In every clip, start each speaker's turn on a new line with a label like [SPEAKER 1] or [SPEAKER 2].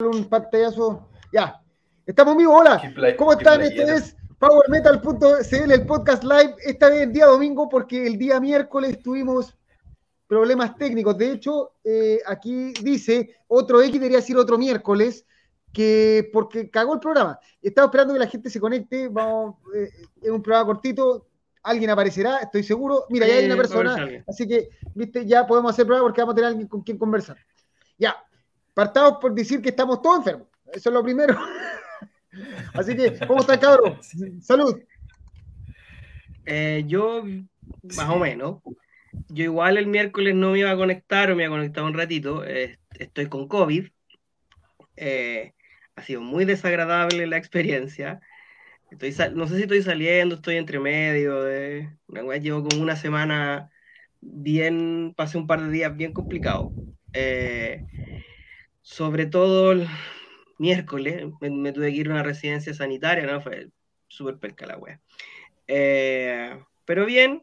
[SPEAKER 1] un pantallazo. Ya. Estamos vivos, hola. ¿Cómo están? Esto es PowerMetal.cl, el podcast live, esta vez en día domingo, porque el día miércoles tuvimos problemas técnicos. De hecho, eh, aquí dice otro X, debería decir otro miércoles, que porque cagó el programa. Estaba esperando que la gente se conecte. Vamos, eh, es un programa cortito. Alguien aparecerá, estoy seguro. Mira, ya hay una persona. Así que, viste, ya podemos hacer programa porque vamos a tener alguien con quien conversar. Ya, partamos por decir que estamos todos enfermos. Eso es lo primero. Así que, ¿cómo está, cabrón? Salud.
[SPEAKER 2] Eh, yo, más o menos. Yo igual el miércoles no me iba a conectar o me iba a conectar un ratito. estoy con COVID. Eh, ha sido muy desagradable la experiencia. Estoy no sé si estoy saliendo, estoy entre medio. De, llevo como una semana bien, pasé un par de días bien complicados. Eh, sobre todo el miércoles, me, tuve que ir a una residencia sanitaria, ¿no? Fue súper perca la wea. Eh, pero bien,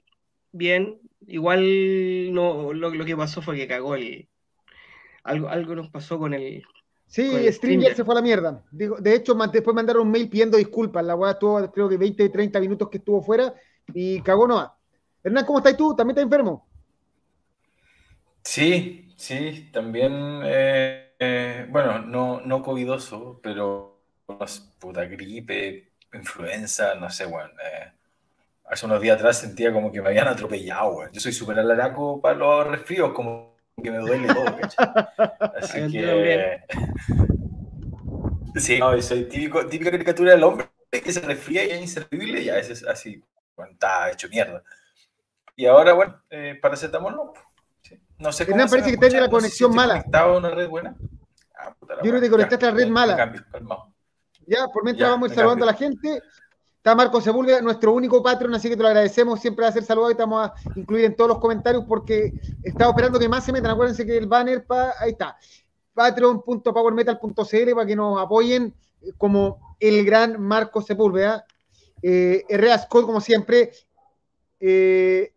[SPEAKER 2] bien. Igual no, lo, que pasó fue que cagó el. Algo, algo nos pasó con el.
[SPEAKER 1] Sí, Stringer se fue a la mierda. de hecho, después mandaron un mail pidiendo disculpas. La weá estuvo, creo que 20, 30 minutos que estuvo fuera y cagó nomás. Hernán, ¿cómo estás tú? ¿También estás enfermo?
[SPEAKER 3] Sí, sí, también. Eh eh, bueno, no, no covidoso, pero puta gripe, influenza, no sé, bueno. Eh, hace unos días atrás sentía como que me habían atropellado, Yo soy súper alaraco para los resfríos, como que me duele todo, Así que... sí, no, soy típico, típica caricatura del hombre que se resfría y es inservible, ya ese es así, bueno, está hecho mierda. Y ahora, bueno, eh, paracetamol no.
[SPEAKER 1] No sé cómo. Me parece que tiene la conexión mala.
[SPEAKER 3] ¿Estaba una red buena?
[SPEAKER 1] Ah, Yo creo que conectaste a la red mala. ya, por mientras vamos a ir saludando a la gente. Está Marco Sepúlveda, nuestro único Patreon, así que te lo agradecemos. Siempre va a ser saludado y estamos a incluir en todos los comentarios porque estaba esperando que más se metan. Acuérdense que el banner, pa, ahí está, patreon.powermetal.cl para que nos apoyen eh, como el gran Marco Sepúlveda. Eh, Herrera Scott, como siempre. Eh,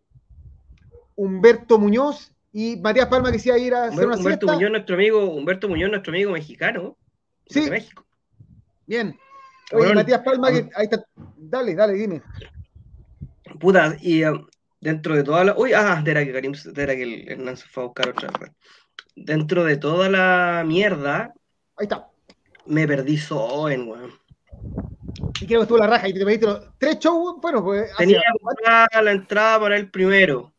[SPEAKER 1] Humberto Muñoz y Matías Palma que a ir a hacer una
[SPEAKER 2] Humberto Muñoz, nuestro amigo, Humberto Muñoz, nuestro amigo mexicano.
[SPEAKER 1] Sí. De México. Bien. Oye, Matías Palma, que, ahí está. Dale, dale, dime.
[SPEAKER 2] Puta, y um, dentro de toda la. Uy, ah, era que Karim, era que el Hernán se fue a buscar otra vez. Dentro de toda la mierda.
[SPEAKER 1] Ahí está.
[SPEAKER 2] Me perdí Soen, weón.
[SPEAKER 1] Y creo que estuvo la raja y te pediste los tres shows, bueno, pues.
[SPEAKER 2] Tenía la entrada para el primero.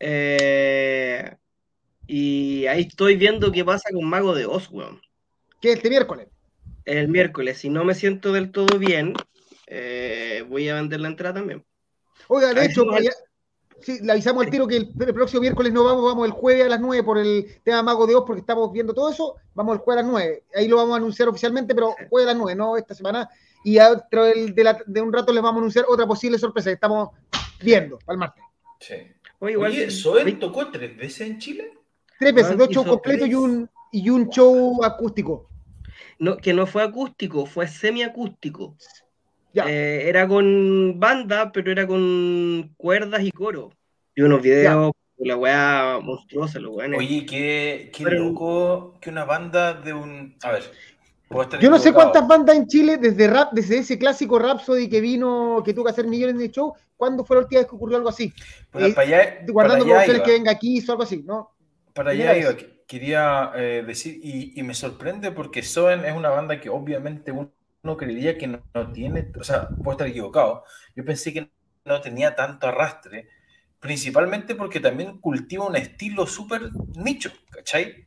[SPEAKER 2] Eh, y ahí estoy viendo qué pasa con Mago de Oz, weón.
[SPEAKER 1] ¿Qué este miércoles?
[SPEAKER 2] El miércoles, si no me siento del todo bien, eh, voy a vender la entrada también.
[SPEAKER 1] Oiga, de hecho, sí, le avisamos al tiro que el, próximo miércoles no vamos, vamos el jueves a las 9 por el tema Mago de Oz, porque estamos viendo todo eso. Vamos el jueves a las 9. Ahí lo vamos a anunciar oficialmente, pero jueves a las 9, no esta semana. Y dentro de, de, un rato les vamos a anunciar otra posible sorpresa que estamos viendo para el martes.
[SPEAKER 3] Sí. Oye, igual, tocó tres veces en Chile?
[SPEAKER 1] Tres veces, dos shows completos y un, y un show acústico.
[SPEAKER 2] No, que no fue acústico, fue semiacústico. Eh, era con banda, pero era con cuerdas y coro. Y unos videos, la weá monstruosa, los weones.
[SPEAKER 3] Oye, qué, qué loco que una banda de un. A ver,
[SPEAKER 1] yo no sé cuántas bandas en Chile, desde rap, desde ese clásico Rhapsody que vino, que tuvo que hacer millones de shows, ¿cuándo fue la última vez que ocurrió algo así?
[SPEAKER 3] Pues para allá,
[SPEAKER 1] guardando para allá que venga aquí o algo así, ¿no?
[SPEAKER 3] Para allá iba, quería eh, decir, y, me sorprende porque Soen es una banda que obviamente uno creería que no, tiene, o sea, puedo estar equivocado, yo pensé que no tenía tanto arrastre, principalmente porque también cultiva un estilo súper nicho, ¿cachai?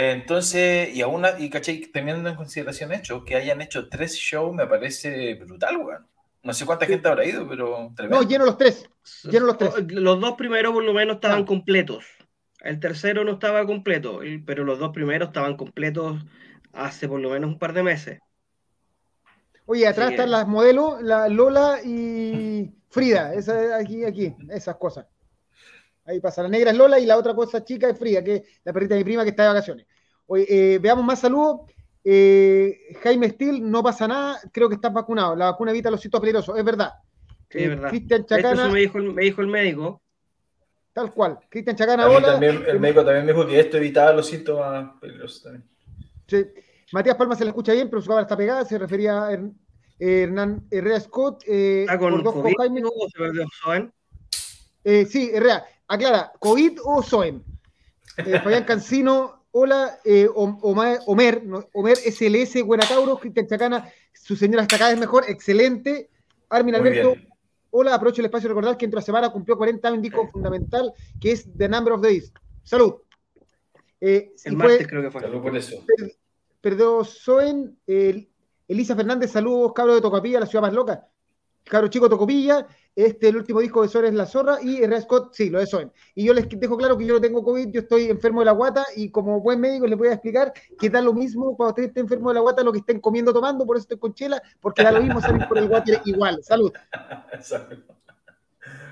[SPEAKER 3] Entonces, y aún, y caché, teniendo en consideración hecho, que hayan hecho tres shows me parece brutal, weón. No sé cuánta gente habrá ido, pero
[SPEAKER 1] No, lleno los tres. Lleno los tres.
[SPEAKER 2] Los dos primeros por lo menos estaban completos. El tercero no estaba completo, pero los dos primeros estaban completos hace por lo menos un par de meses.
[SPEAKER 1] Oye, atrás están las modelos, la Lola y Frida, esa, aquí, aquí, esas cosas. Ahí pasa. La negra es Lola y la otra cosa chica es Frida, que es la perrita de mi prima que está de vacaciones. Oye, eh, veamos más saludos. Eh, Jaime Steel, no pasa nada, creo que estás vacunado. La vacuna evita los sitios peligrosos, es verdad.
[SPEAKER 2] Sí, es eh, verdad. Cristian Chacana. Eso me dijo, me dijo, el médico.
[SPEAKER 1] Tal cual. Cristian Chacana, hola.
[SPEAKER 3] También, el médico también me dijo que esto evitaba los síntomas peligrosos también.
[SPEAKER 1] Sí. Matías Palma se le escucha bien, pero su cámara está pegada. Se refería a Hernán Herrera Scott.
[SPEAKER 2] Eh, ¿Está con COVID o se perdió?
[SPEAKER 1] Eh, sí, Herrera. Aclara, ¿COVID o Soen? Eh, Fabián Cancino, hola. Eh, Omer, Omer SLS, Buenatauros, Cristian Chacana, su señora está cada vez mejor, excelente. Armin Alberto, hola, aprovecho el espacio de recordar que entre la semana cumplió 40 años, disco fundamental, que es The Number of Days. Salud.
[SPEAKER 2] Eh, el martes creo que fue.
[SPEAKER 3] Salud por eso.
[SPEAKER 1] Perdió Soen, Elisa Fernández, saludos, cabro de Tocopilla, la ciudad más loca. Cabro chico Tocopilla, este, el último disco de Soen es La Zorra y R. Scott, sí, lo de Soen. Y yo les dejo claro que yo no tengo COVID, yo estoy enfermo de la guata y como buen médico les voy a explicar que da lo mismo cuando usted esté enfermo de la guata lo que estén comiendo tomando, por eso estoy con chela, porque da lo mismo salir por el water igual. Salud.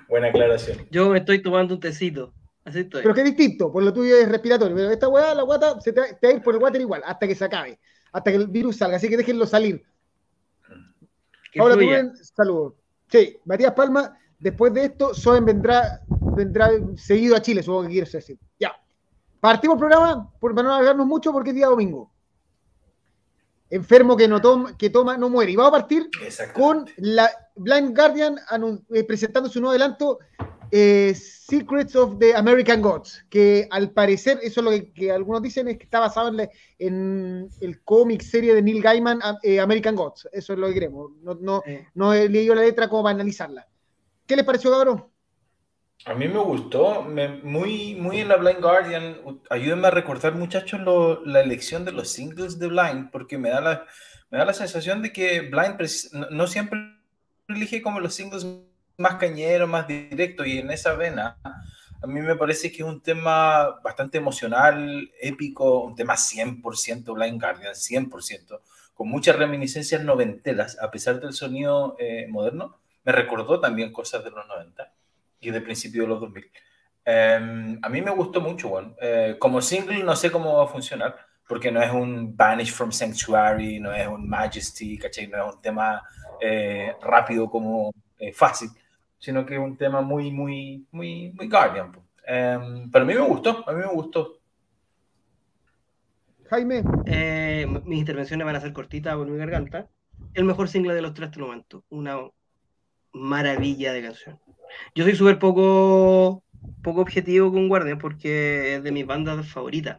[SPEAKER 3] Buena aclaración.
[SPEAKER 2] Yo me estoy tomando un tecito. Así estoy.
[SPEAKER 1] Pero que distinto, por lo tuyo es respiratorio. Pero esta weá, la guata, se te, va a ir por el water igual, hasta que se acabe, hasta que el virus salga. Así que déjenlo salir. Hola, saludos. Sí, Matías Palma, después de esto, Soen vendrá, vendrá seguido a Chile, supongo que quieres decir. Ya. Partimos el programa, para no alargarnos mucho, porque es día domingo. Enfermo que no toma, que toma no muere. Y vamos a partir con la Blind Guardian eh, presentando su nuevo adelanto, eh, Secrets of the American Gods, que al parecer, eso es lo que, algunos dicen, es que está basado en, el cómic serie de Neil Gaiman, eh, American Gods. Eso es lo que queremos. No, no, no he leído la letra como para analizarla. ¿Qué les pareció, cabrón?
[SPEAKER 3] A mí me gustó, muy, muy en la Blind Guardian. Ayúdenme a recordar, muchachos, la elección de los singles de Blind, porque me da la, me da la sensación de que Blind no siempre elige como los singles más cañero, más directo, y en esa vena, a mí me parece que es un tema bastante emocional, épico, un tema 100% Blind Guardian, 100%, con muchas reminiscencias noventeras, a pesar del sonido eh, moderno, me recordó también cosas de los 90 y de principio de los 2000. Em, a mí me gustó mucho, bueno. Eh, como single no sé cómo va a funcionar, porque no es un Banish from Sanctuary, no es un Majesty, ¿cachai? No es un tema eh, rápido como fácil sino que es un tema muy, muy, muy, muy Guardian. Um, pero a mí me gustó, a mí me gustó.
[SPEAKER 1] Jaime.
[SPEAKER 2] Eh, mis intervenciones van a ser cortitas por mi garganta. El mejor single de los tres hasta el momento. Una maravilla de canción. Yo soy súper poco, poco objetivo con Guardian porque es de mis bandas favoritas.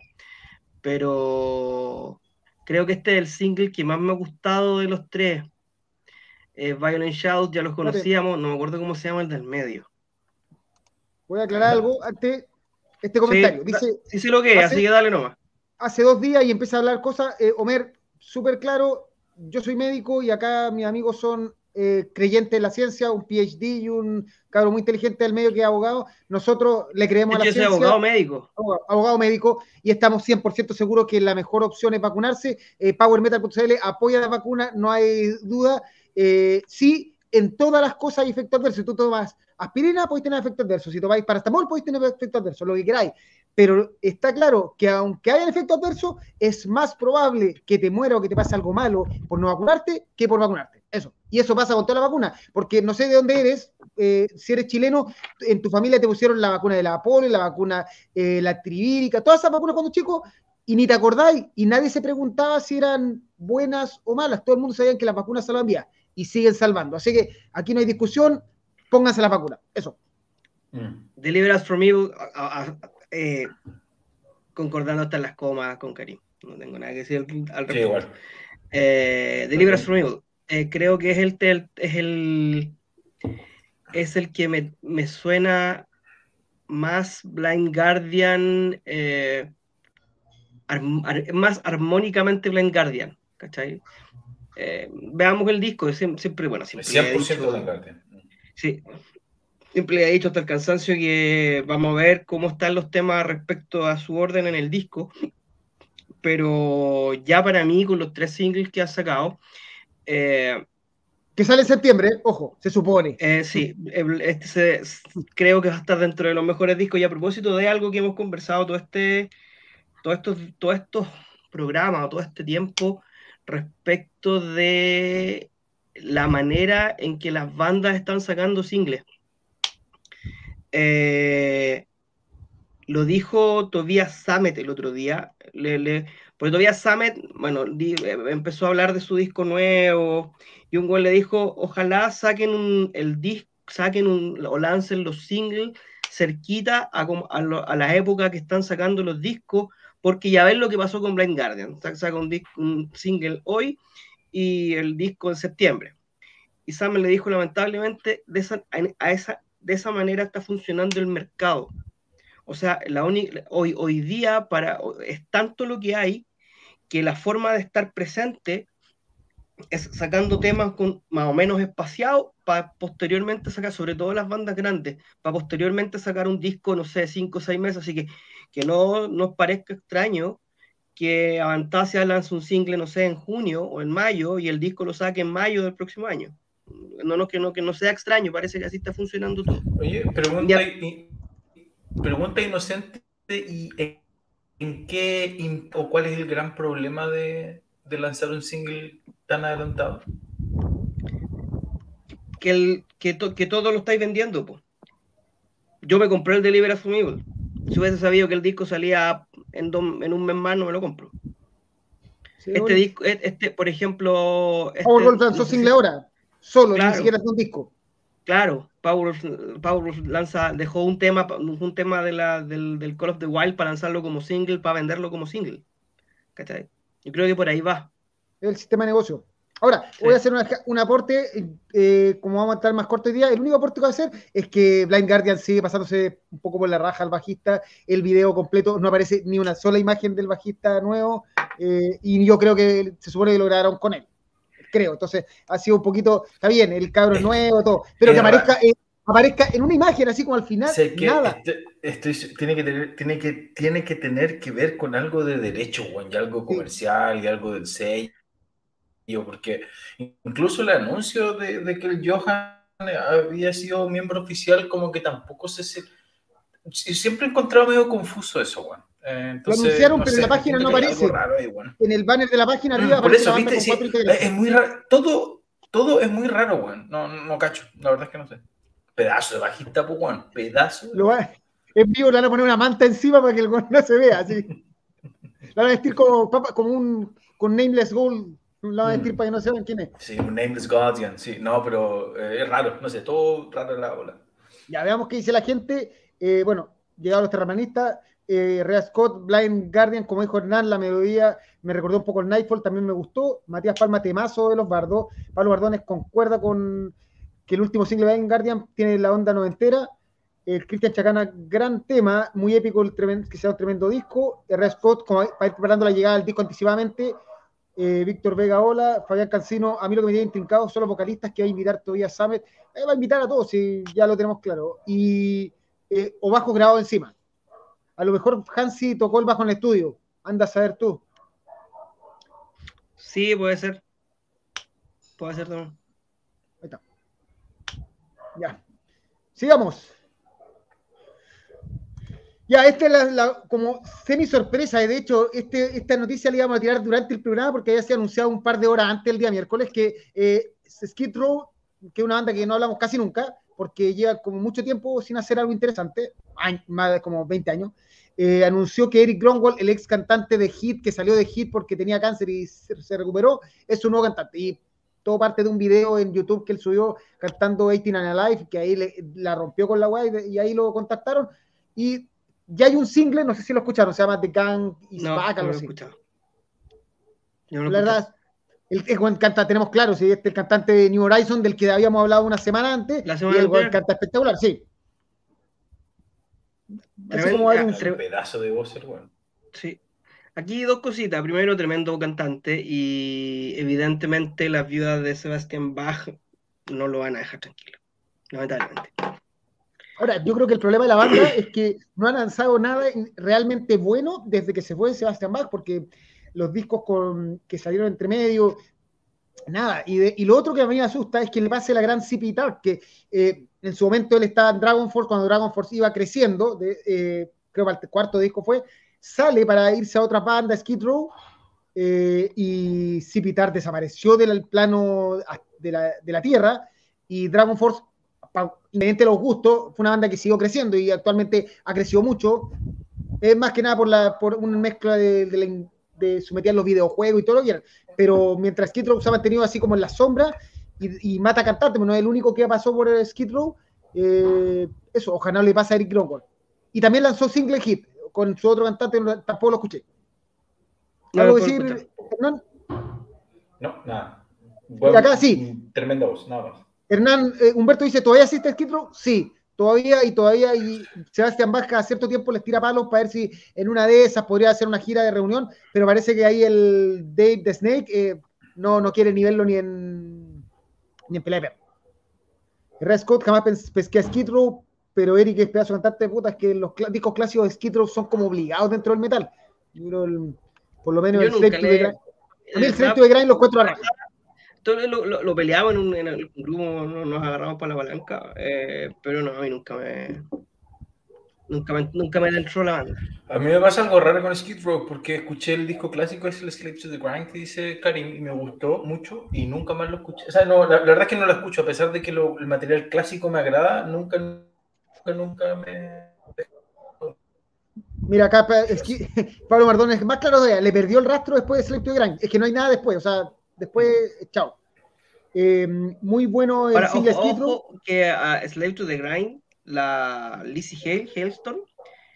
[SPEAKER 2] Pero creo que este es el single que más me ha gustado de los tres eh, Violent Shout, ya los conocíamos, no me acuerdo cómo se llama el del medio.
[SPEAKER 1] Voy a aclarar algo ante este comentario.
[SPEAKER 2] Dice, sí, lo que es, así que dale nomás.
[SPEAKER 1] Hace dos días y empieza a hablar cosas, eh, Homer, súper claro, yo soy médico y acá mis amigos son eh, creyentes en la ciencia, un PhD y un cabrón muy inteligente del medio que es abogado. Nosotros le creemos a la ciencia.
[SPEAKER 2] abogado médico.
[SPEAKER 1] Abogado, médico y estamos 100% seguros que la mejor opción es vacunarse. Eh, PowerMetal.cl apoya la vacuna, no hay duda. Eh, sí, en todas las cosas hay efectos adversos. Si tú tomas aspirina, podéis tener efectos adversos. Si tomáis paracetamol, podéis tener efectos adversos, lo que queráis. Pero está claro que aunque haya efectos adversos, es más probable que te muera o que te pase algo malo por no vacunarte que por vacunarte. Eso. Y eso pasa con toda la vacuna. Porque no sé de dónde eres, eh, si eres chileno, en tu familia te pusieron la vacuna de la polio, la vacuna, eh, la trivírica, todas esas vacunas cuando chico, y ni te acordáis, y nadie se preguntaba si eran buenas o malas. Todo el mundo sabía que las vacunas salvan vidas y siguen salvando. Así que aquí no hay discusión, pónganse la vacuna. Eso.
[SPEAKER 2] Mm. Deliver us from evil, eh, concordando hasta en las comas con Karim. No tengo nada que decir al, respecto. Eh, Deliver us from evil. Eh, creo que es el, es el es el que me, me suena más Blind Guardian más armónicamente Blind Guardian ¿cachai? Eh, veamos el disco, siempre, bueno, siempre 100% Sí, siempre he dicho hasta el cansancio que vamos a ver cómo están los temas respecto a su orden en el disco, pero ya para mí, con los tres singles que ha sacado,
[SPEAKER 1] eh, que sale en septiembre, ojo, se supone.
[SPEAKER 2] Eh, sí, este creo que va a estar dentro de los mejores discos. Y a propósito de algo que hemos conversado todo este, todo estos, todos estos programas, todo este tiempo, respecto de la manera en que las bandas están sacando singles. Eh, lo dijo Tobias Samet el otro día. Porque todavía Samet, bueno, eh, empezó a hablar de su disco nuevo y un güey le dijo, ojalá saquen un, el disco, saquen o lancen los singles cerquita a, a, la época que están sacando los discos, porque ya ven lo que pasó con Blind Guardian, saca un, un single hoy y el disco en septiembre. Y Samet le dijo, lamentablemente, de esa, a esa, de esa manera está funcionando el mercado. O sea, la hoy, hoy día para, es tanto lo que hay que la forma de estar presente es sacando temas con, más o menos espaciados para posteriormente sacar, sobre todo las bandas grandes, para posteriormente sacar un disco, no sé, cinco o seis meses, así que que no nos parezca extraño que Avantasia lance un single, no sé, en junio o en mayo y el disco lo saque en mayo del próximo año. No, no, que, no, que no sea extraño, parece que así está funcionando todo.
[SPEAKER 3] Oye, pregunta, pregunta inocente, ¿y en qué o cuál es el gran problema de, de lanzar un single tan adelantado?
[SPEAKER 2] Que, el, que, que todo lo estáis vendiendo. pues Yo me compré el Deliver Asumible. Si hubiese sabido que el disco salía en, en un mes más, no me lo compro. este disco, e, este, por ejemplo. Este,
[SPEAKER 1] lanzó single ahora, solo, ni siquiera es un disco.
[SPEAKER 2] Claro, Power, Power lanza, dejó un tema, un tema de la, del, del, Call of the Wild para lanzarlo como single, para venderlo como single. ¿Cachai? Yo creo que por ahí va.
[SPEAKER 1] El sistema de negocio. Ahora, voy a hacer un aporte, eh, como vamos a estar más corto hoy día, el único aporte que voy a hacer es que Blind Guardian sigue pasándose un poco por la raja al bajista, el video completo, no aparece ni una sola imagen del bajista nuevo, eh, y yo creo que se supone que lo grabaron con él, creo, entonces ha sido un poquito, está bien, el cabro es nuevo, todo, pero que aparezca, eh, aparezca en una imagen así como al final, nada.
[SPEAKER 3] Este, tiene, que tener, tiene, que, tiene que tener que ver con algo de derecho, y algo comercial, y algo del sello porque incluso el anuncio de, que el Johan había sido miembro oficial, como que tampoco se. Siempre he encontrado medio confuso eso, bueno.
[SPEAKER 1] Eh, lo anunciaron, pero en la página no aparece. En el banner de la página arriba
[SPEAKER 3] mm, Por eso, viste, es muy raro. Todo, todo es muy raro, weón. No, no, cacho. La verdad es que no sé. Pedazo de bajista, pues, weón. Pedazo.
[SPEAKER 1] Lo va, en vivo le van a poner una manta encima para que el no se vea, así. Le van a vestir como, como un con Nameless Gold la van a decir para que no sepan quién es.
[SPEAKER 3] Sí, un Nameless Guardian, sí. No, pero eh, es raro, no sé, todo raro en la ola.
[SPEAKER 1] Ya veamos qué dice la gente. Eh, bueno, llegaron los terraplanistas. Eh, Rea Scott, Blind Guardian, como dijo Hernán, la melodía me recordó un poco el Nightfall, también me gustó. Matías Palma, temazo de los Bardos. Pablo Bardones concuerda con que el último single de Blind Guardian tiene la onda noventera. El Cristian Chacana, gran tema, muy épico, el que sea un tremendo disco. Rea Scott, como para ir preparando la llegada del disco anticipadamente, eh, Víctor Vega, hola, Fabián Cancino, a mí lo que me tiene intrincado son los vocalistas que va a invitar todavía a Samet, eh, va a invitar a todos, si ya lo tenemos claro, y eh, o bajo grabado encima. A lo mejor Hansi tocó el bajo en el estudio, anda a saber tú.
[SPEAKER 2] Sí, puede ser. Puede ser también. Ahí está.
[SPEAKER 1] Ya. Sigamos. Ya, esta es la, como semi sorpresa, de hecho, este, esta noticia la íbamos a tirar durante el programa porque había sido anunciado un par de horas antes el día miércoles que eh, Skid Row, que es una banda que no hablamos casi nunca, porque lleva como mucho tiempo sin hacer algo interesante, más de como 20 años, eh, anunció que Eric Gronwall, el ex cantante de Hit, que salió de Hit porque tenía cáncer y se, recuperó, es su nuevo cantante. Y todo parte de un video en YouTube que él subió cantando 18 and Alive, que ahí la rompió con la web y, y ahí lo contactaron. Y ya hay un single, no sé si lo escucharon, se llama The Gang is no, Back, algo no lo así. No la verdad, el, el, canta, tenemos claro, si este es el cantante de New Horizon del que habíamos hablado una semana antes,
[SPEAKER 2] la semana
[SPEAKER 1] y el, canta espectacular, sí.
[SPEAKER 3] Tremendo, un... pedazo de voz, bueno.
[SPEAKER 2] Sí. Aquí dos cositas. Primero, tremendo cantante y evidentemente las viudas de Sebastian Bach no lo van a dejar tranquilo, lamentablemente.
[SPEAKER 1] Ahora, yo creo que el problema de la banda es que no han lanzado nada realmente bueno desde que se fue Sebastián Bach, porque los discos que salieron entre medio, nada. Y, lo otro que a mí me asusta es que le pase la gran CP que eh, en su momento él estaba en Dragon Force, cuando Dragon Force iba creciendo, eh, creo que el cuarto disco fue, sale para irse a otra banda, Skid Row, eh, y CP desapareció del plano de la, de la Tierra, y Dragon Force independiente de los gustos, fue una banda que siguió creciendo y actualmente ha crecido mucho. Es más que nada por, la, por una mezcla de, de someter los videojuegos y todo lo que quieran. Pero mientras Skid Row se ha mantenido así como en la sombra y, mata cantante, no es el único que pasó por Skid Row, eh, eso, ojalá le pase a Eric Longworth. Y también lanzó single hit con su otro cantante, tampoco lo escuché. ¿Algo decir, Hernán?
[SPEAKER 3] No, nada.
[SPEAKER 1] acá sí.
[SPEAKER 3] Tremenda voz, nada más.
[SPEAKER 1] Hernán, eh, Humberto dice, ¿todavía existe Skid Row? Sí, todavía y todavía. Y Sebastián Vázquez a cierto tiempo les tira palos para ver si en una de esas podría hacer una gira de reunión, pero parece que ahí el Dave the Snake eh, no, no quiere ni verlo ni en, ni en pelea Red Scott jamás pesqué a Skid Row, pero Eric es pedazo cantante de puta, es que los discos clásicos de Skid Row son como obligados dentro del metal. por lo menos el Slave to the Grind. el Slave to the Grind los cuatro arranca
[SPEAKER 2] lo, lo, lo peleaba en un, en el grupo, nos agarramos para la palanca, eh, pero no, a mí nunca me, nunca me, nunca me entró la banda.
[SPEAKER 3] A mí me pasa algo raro con Skid Row, porque escuché el disco clásico, es el Slave to the Grind, que dice Karim, y me gustó mucho, y nunca más lo escuché. O sea, no, la, verdad es que no lo escucho, a pesar de que lo, el material clásico me agrada, nunca, nunca, nunca me...
[SPEAKER 1] Mira, acá Pablo Mardón es más claro le perdió el rastro después de Slave to the Grind. Es que no hay nada después, o sea, después, chao. Eh, muy bueno
[SPEAKER 2] el single ojo, que a Slave to the Grind, la Lizzie Hale, Hailstone,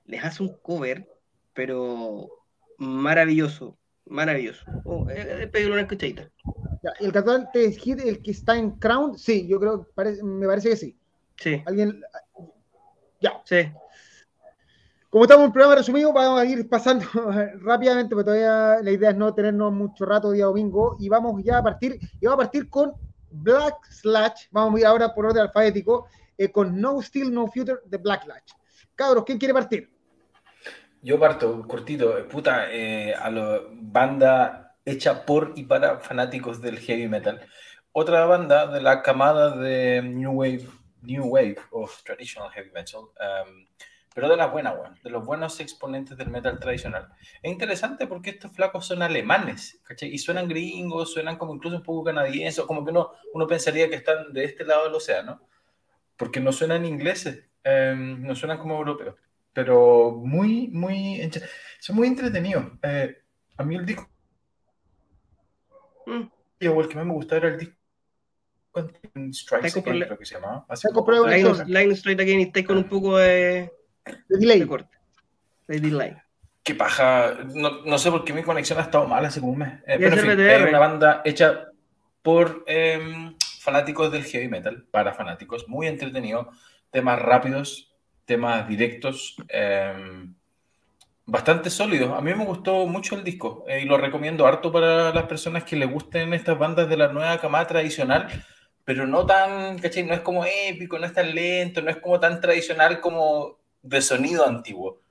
[SPEAKER 2] les hace un cover, pero maravilloso, maravilloso. Oh, eh, eh una escuchadita.
[SPEAKER 1] el cantante es Hit, el que está en Crown, sí, yo creo, me parece que sí.
[SPEAKER 2] Sí.
[SPEAKER 1] ¿Alguien? Ya.
[SPEAKER 2] Sí.
[SPEAKER 1] Como estamos en un programa resumido, vamos a ir pasando rápidamente, porque todavía la idea es no tenernos mucho rato día domingo, y vamos ya a partir, y vamos a partir con Black Slash, vamos a ir ahora por orden alfabético, eh, con No Still No Future de Black Slash. Cabros, ¿quién quiere partir?
[SPEAKER 3] Yo parto, cortito, eh, puta, eh, a la banda hecha por y para fanáticos del heavy metal. Otra banda de la camada de New Wave, New Wave of Traditional Heavy Metal. Um, pero de las buenas, de los buenos exponentes del metal tradicional. Es interesante porque estos flacos son alemanes, ¿cachai? Y suenan gringos, suenan como incluso un poco canadienses, como que uno, uno pensaría que están de este lado del océano, porque no suenan ingleses, em, no suenan como europeos, pero muy, muy, son muy entretenidos. Eh, a mí el disco, mm. el que más me gustaba era el disco Strikes Again, creo que se llamaba.
[SPEAKER 2] Line, Line Straight Again y está con un poco de
[SPEAKER 1] de delay.
[SPEAKER 2] De delay.
[SPEAKER 3] Qué paja. No, no, sé por qué mi conexión ha estado mal hace como un mes. Eh, pero en fin, es una banda hecha por em, fanáticos del heavy metal, para fanáticos, muy entretenido. Temas rápidos, temas directos, em, bastante sólidos. A mí me gustó mucho el disco eh, y lo recomiendo harto para las personas que les gusten estas bandas de la nueva camada tradicional pero no tan, ¿cachai? No es como épico, no es tan lento, no es como tan tradicional como de sonido antiguo?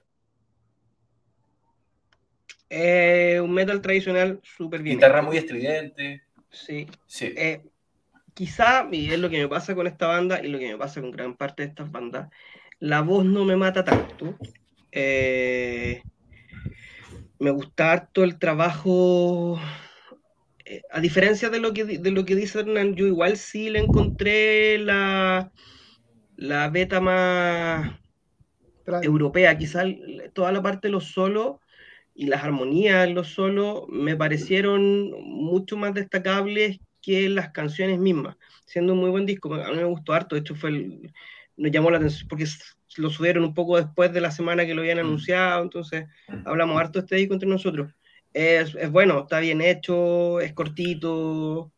[SPEAKER 2] Eh, un metal tradicional súper bien.
[SPEAKER 3] Guitarra muy estridente.
[SPEAKER 2] Sí. sí. Eh, quizá, y es lo que me pasa con esta banda y lo que me pasa con gran parte de estas bandas, la voz no me mata tanto. Eh, me gusta harto el trabajo. a diferencia de lo, que, de lo que dice Hernán, yo igual sí le encontré la, la beta más, europea, quizás toda la parte de los solos y las armonías en los solos me parecieron mucho más destacables que las canciones mismas, siendo un muy buen disco. A mí me gustó harto, de hecho fue el, nos llamó la atención porque lo subieron un poco después de la semana que lo habían mm. anunciado, entonces mm. hablamos harto de este disco entre nosotros. Es, es bueno, está bien hecho, es cortito,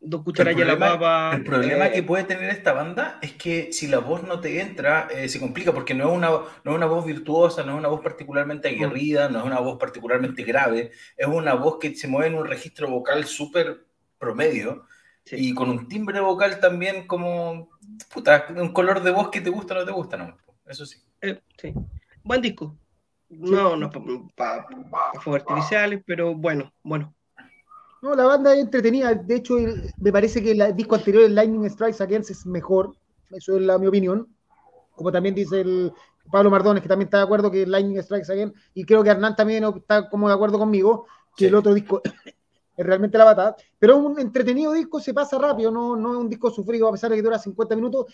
[SPEAKER 2] dos cucharas la papa.
[SPEAKER 3] El problema que eh, puede tener esta banda es que si la voz no te entra, eh, se complica porque no es, una, no es una voz virtuosa, no es una voz particularmente aguerrida, no es una voz particularmente grave, es una voz que se mueve en un registro vocal súper promedio y con un timbre vocal también como, puta, un color de voz que te gusta o no te gusta, ¿no? Eso sí.
[SPEAKER 2] Eh, sí. Buen disco. No, no para fuegos artificiales, pero bueno, bueno.
[SPEAKER 1] No, la banda es entretenida. De hecho, me parece que el disco anterior, el Lightning Strikes Against, es mejor. Eso es la, mi opinión. Como también dice el Pablo Mardones, que también está de acuerdo que Lightning Strikes Again. Y creo que Hernán también está como de acuerdo conmigo, que el otro disco es realmente la batalla. Pero un entretenido disco se pasa rápido, no, no es un disco sufrido, a pesar de que dura 50 minutos.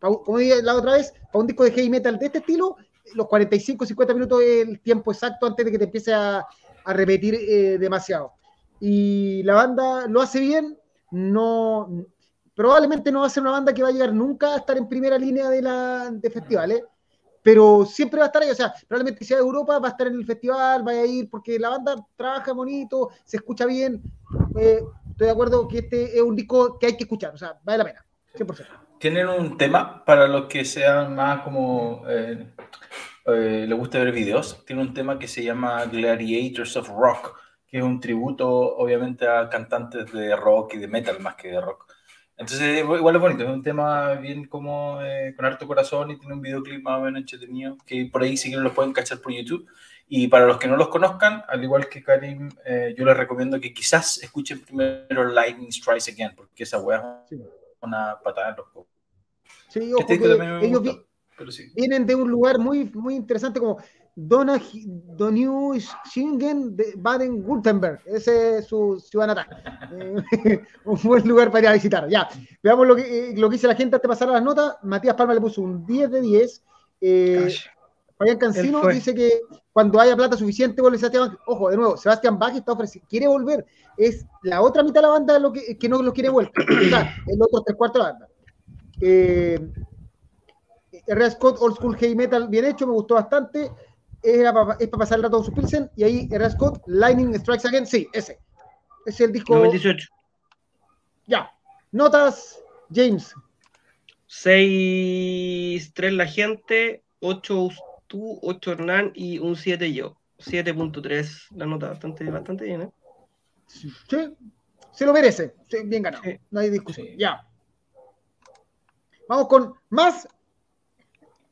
[SPEAKER 1] como dije la otra vez, para un disco de heavy metal de este estilo, los 45, 50 minutos es el tiempo exacto antes de que te empiece a, a repetir eh, demasiado. Y la banda lo hace bien, no, probablemente no va a ser una banda que va a llegar nunca a estar en primera línea de, la, de festivales, pero siempre va a estar ahí, o sea, probablemente si sea de Europa va a estar en el festival, va a ir, porque la banda trabaja bonito, se escucha bien, eh, estoy de acuerdo que este es un disco que hay que escuchar, o sea, vale la pena, 100%.
[SPEAKER 3] Tienen un tema para los que sean más como... Eh, eh, le gusta ver videos, tiene un tema que se llama Gladiators of Rock, que es un tributo obviamente a cantantes de rock y de metal más que de rock. Entonces, igual es bonito, es un tema bien como eh, con harto corazón y tiene un videoclip más o menos entretenido, que por ahí sí que lo pueden cachar por YouTube. Y para los que no los conozcan, al igual que Karim, eh, yo les recomiendo que quizás escuchen primero Lightning Strikes Again, porque esa weá es una patada en los
[SPEAKER 1] ojos. Sí, ojo, este ellos vienen de un lugar muy, muy interesante como Donau Schingen de Baden-Württemberg. Ese es su ciudad natal. Eh, un buen lugar para ir a visitar. Ya, veamos lo que, eh, lo que dice la gente antes de pasar a las notas. Matías Palma le puso un 10 de 10. Eh, Fabián Cancino dice que cuando haya plata suficiente vuelve Sebastián Ojo, de nuevo, Sebastián Bach está ofreciendo, quiere volver. Es la otra mitad de la banda lo que, que no lo quiere vuelta. el otro tres cuartos de la banda. Eh, R. Scott, Old School Heavy Metal, bien hecho, me gustó bastante es para, pasar el rato de su Pilsen, y ahí era Scott, Lightning Strikes Again, sí, ese. Ese es el disco.
[SPEAKER 2] 98.
[SPEAKER 1] Ya. Notas, James.
[SPEAKER 2] 6, 3 la gente, 8 tú, 8 Hernán y un 7 yo. 7.3 la nota, bastante, bastante bien, ¿eh?
[SPEAKER 1] Sí, se lo merece. bien ganado. No hay discusión. Ya. Vamos con más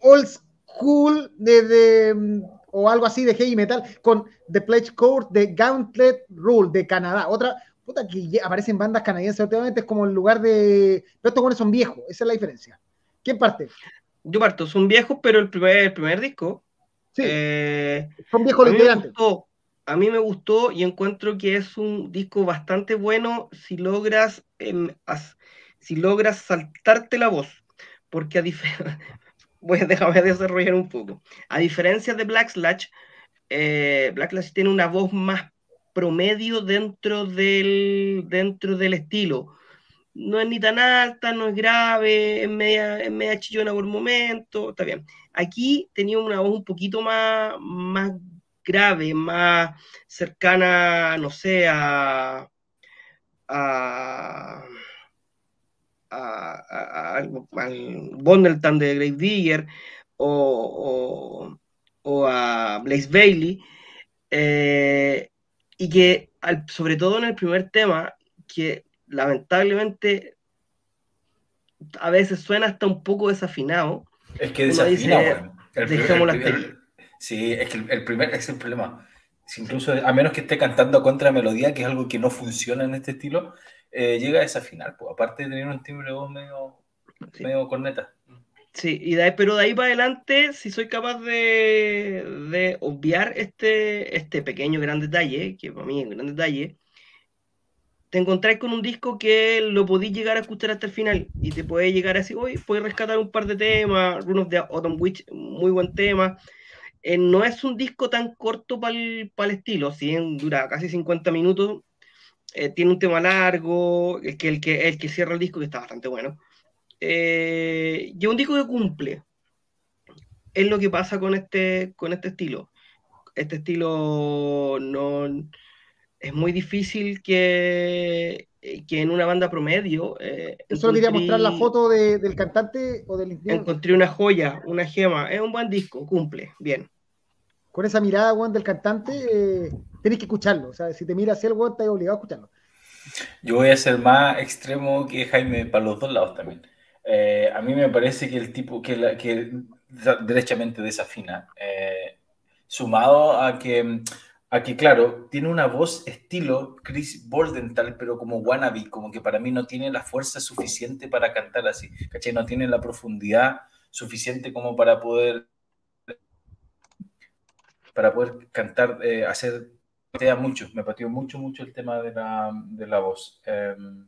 [SPEAKER 1] Old School de, de o algo así de heavy metal con The Pledge Code de Gauntlet Rule de Canadá. Otra, puta, que aparecen bandas canadienses últimamente, es como el lugar de. Pero estos buenos son viejos, esa es la diferencia. ¿Quién parte?
[SPEAKER 2] Yo parto, son viejos, pero el primer, el primer disco.
[SPEAKER 1] Sí. Eh, son viejos los integrantes.
[SPEAKER 2] A mí me gustó y encuentro que es un disco bastante bueno si logras, em, si logras saltarte la voz. Porque a diferencia voy a dejarme desarrollar un poco. A diferencia de Black Slash, eh, Black Slash tiene una voz más promedio dentro del, dentro del estilo. No es ni tan alta, no es grave, es media, es chillona por momento, está bien. Aquí tenía una voz un poquito más, más grave, más cercana, no sé, a, a a, al Bondelton de Grave Digger o, a Blaze Bailey, eh, y que sobre todo en el primer tema, que lamentablemente a veces suena hasta un poco desafinado.
[SPEAKER 3] Es que desafinado. sí, es que el, primer es el problema. incluso, a menos que esté cantando contra melodía, que es algo que no funciona en este estilo, eh, llega a esa final, pues, aparte de tener un timbre de voz medio, medio corneta.
[SPEAKER 2] Sí, y de pero de ahí para adelante, si soy capaz de, de, obviar este, este pequeño gran detalle, que para mí es un gran detalle, te encontrás con un disco que lo podéis llegar a escuchar hasta el final y te puede llegar así, hoy puedes rescatar un par de temas, Rune of the Autumn Witch, muy buen tema. Eh, no es un disco tan corto para el, el estilo, si dura casi 50 minutos, eh, tiene un tema largo, el que, el, que, el que cierra el disco, que está bastante bueno. Eh, y un disco que cumple. Es lo que pasa con este, con este estilo. Este estilo no es muy difícil que, que en una banda promedio.
[SPEAKER 1] Eh, Eso quería mostrar la foto del cantante o del
[SPEAKER 2] Encontré una joya, una gema. Es un buen disco, cumple, bien.
[SPEAKER 1] Con esa mirada, Juan, del cantante, eh, Tienes que escucharlo. O sea, si te miras hacia el web, estás obligado a escucharlo.
[SPEAKER 3] Yo voy a ser más extremo que Jaime para los dos lados también. Eh, a mí me parece que el tipo que, la, que derechamente desafina, eh, sumado a que, a que, claro, tiene una voz estilo Chris Bordental, pero como wannabe, como que para mí no tiene la fuerza suficiente para cantar así, ¿cachai? No tiene la profundidad suficiente como para poder para poder cantar, eh, hacer patea mucho, me pateó mucho, mucho el tema de la, de la voz. Em,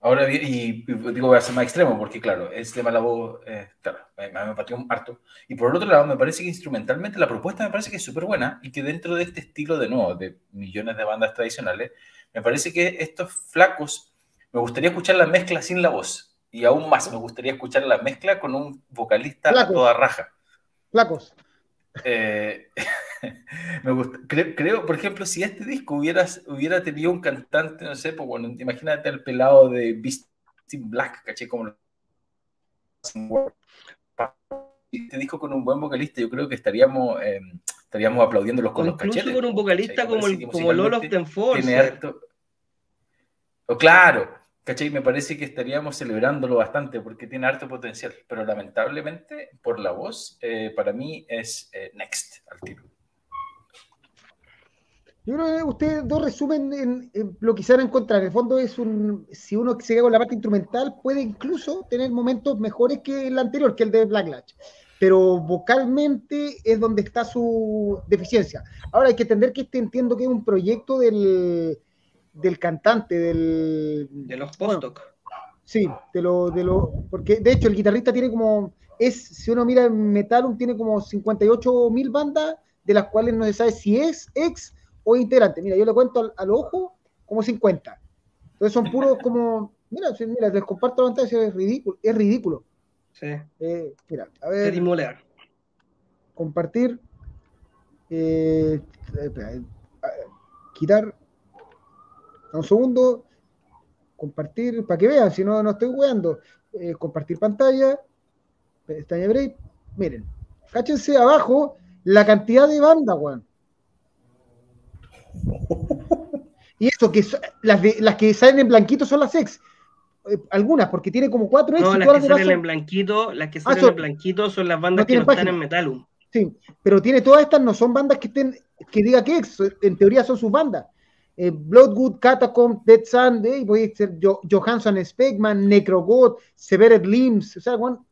[SPEAKER 3] Ahora, y, digo, voy a ser más extremo, porque claro, es tema la voz, eh, claro, me, me pateó un harto. Y por el otro lado, me parece que instrumentalmente la propuesta me parece que es súper buena y que dentro de este estilo de nuevo, de millones de bandas tradicionales, me parece que estos flacos, me gustaría escuchar la mezcla sin la voz. Y aún más, me gustaría escuchar la mezcla con un vocalista a toda raja.
[SPEAKER 1] Flacos.
[SPEAKER 3] Eh, me gusta. Creo, por ejemplo, si este disco hubiera, hubiera tenido un cantante, no sé, pues bueno, imagínate el pelado de Beast Black, caché como este disco con un buen vocalista, yo creo que estaríamos, eh, estaríamos aplaudiéndolos con los cachetes.
[SPEAKER 2] con un vocalista como, el, como Lolo of the
[SPEAKER 3] O claro, ¿cachai? Me parece que estaríamos celebrándolo bastante porque tiene harto potencial, pero lamentablemente, por la voz, eh, para mí es eh, Next al tiro.
[SPEAKER 1] Yo creo que ustedes dos resumen en, lo que se van a encontrar. En el fondo es un, si uno se queda con la parte instrumental, puede incluso tener momentos mejores que el anterior, que el de Black Latch. Pero vocalmente es donde está su deficiencia. Ahora hay que entender que este entiendo que es un proyecto del, del cantante, del...
[SPEAKER 2] De los post
[SPEAKER 1] sí, de lo, de lo, porque de hecho el guitarrista tiene como, es, si uno mira en Metalum, tiene como 58 mil bandas, de las cuales no se sabe si es ex o integrante. Mira, yo le cuento al, ojo como 50. Entonces son puros como, mira, mira, les comparto la pantalla, es ridículo, es ridículo.
[SPEAKER 2] Sí.
[SPEAKER 1] Eh, mira, a ver. Compartir. Eh, eh, quitar. Un segundo. Compartir, para que vean, si no, no estoy jugando. compartir pantalla. Pestaña break. Miren, cáchense abajo la cantidad de bandas, Juan. Y eso, que las, las que salen en blanquito son las ex. Eh, algunas, porque tiene como cuatro ex.
[SPEAKER 2] No, las que salen en blanquito, las que ah, salen en blanquito son las bandas que no están en Metalum.
[SPEAKER 1] Sí, pero tiene todas estas, no son bandas que estén, que diga que ex, en teoría son sus bandas. Eh, Bloodwood, Catacomb, Dead Sunday, voy a ser Johansson Spegman, Necrogod, Severed Limbs, o sea, bueno,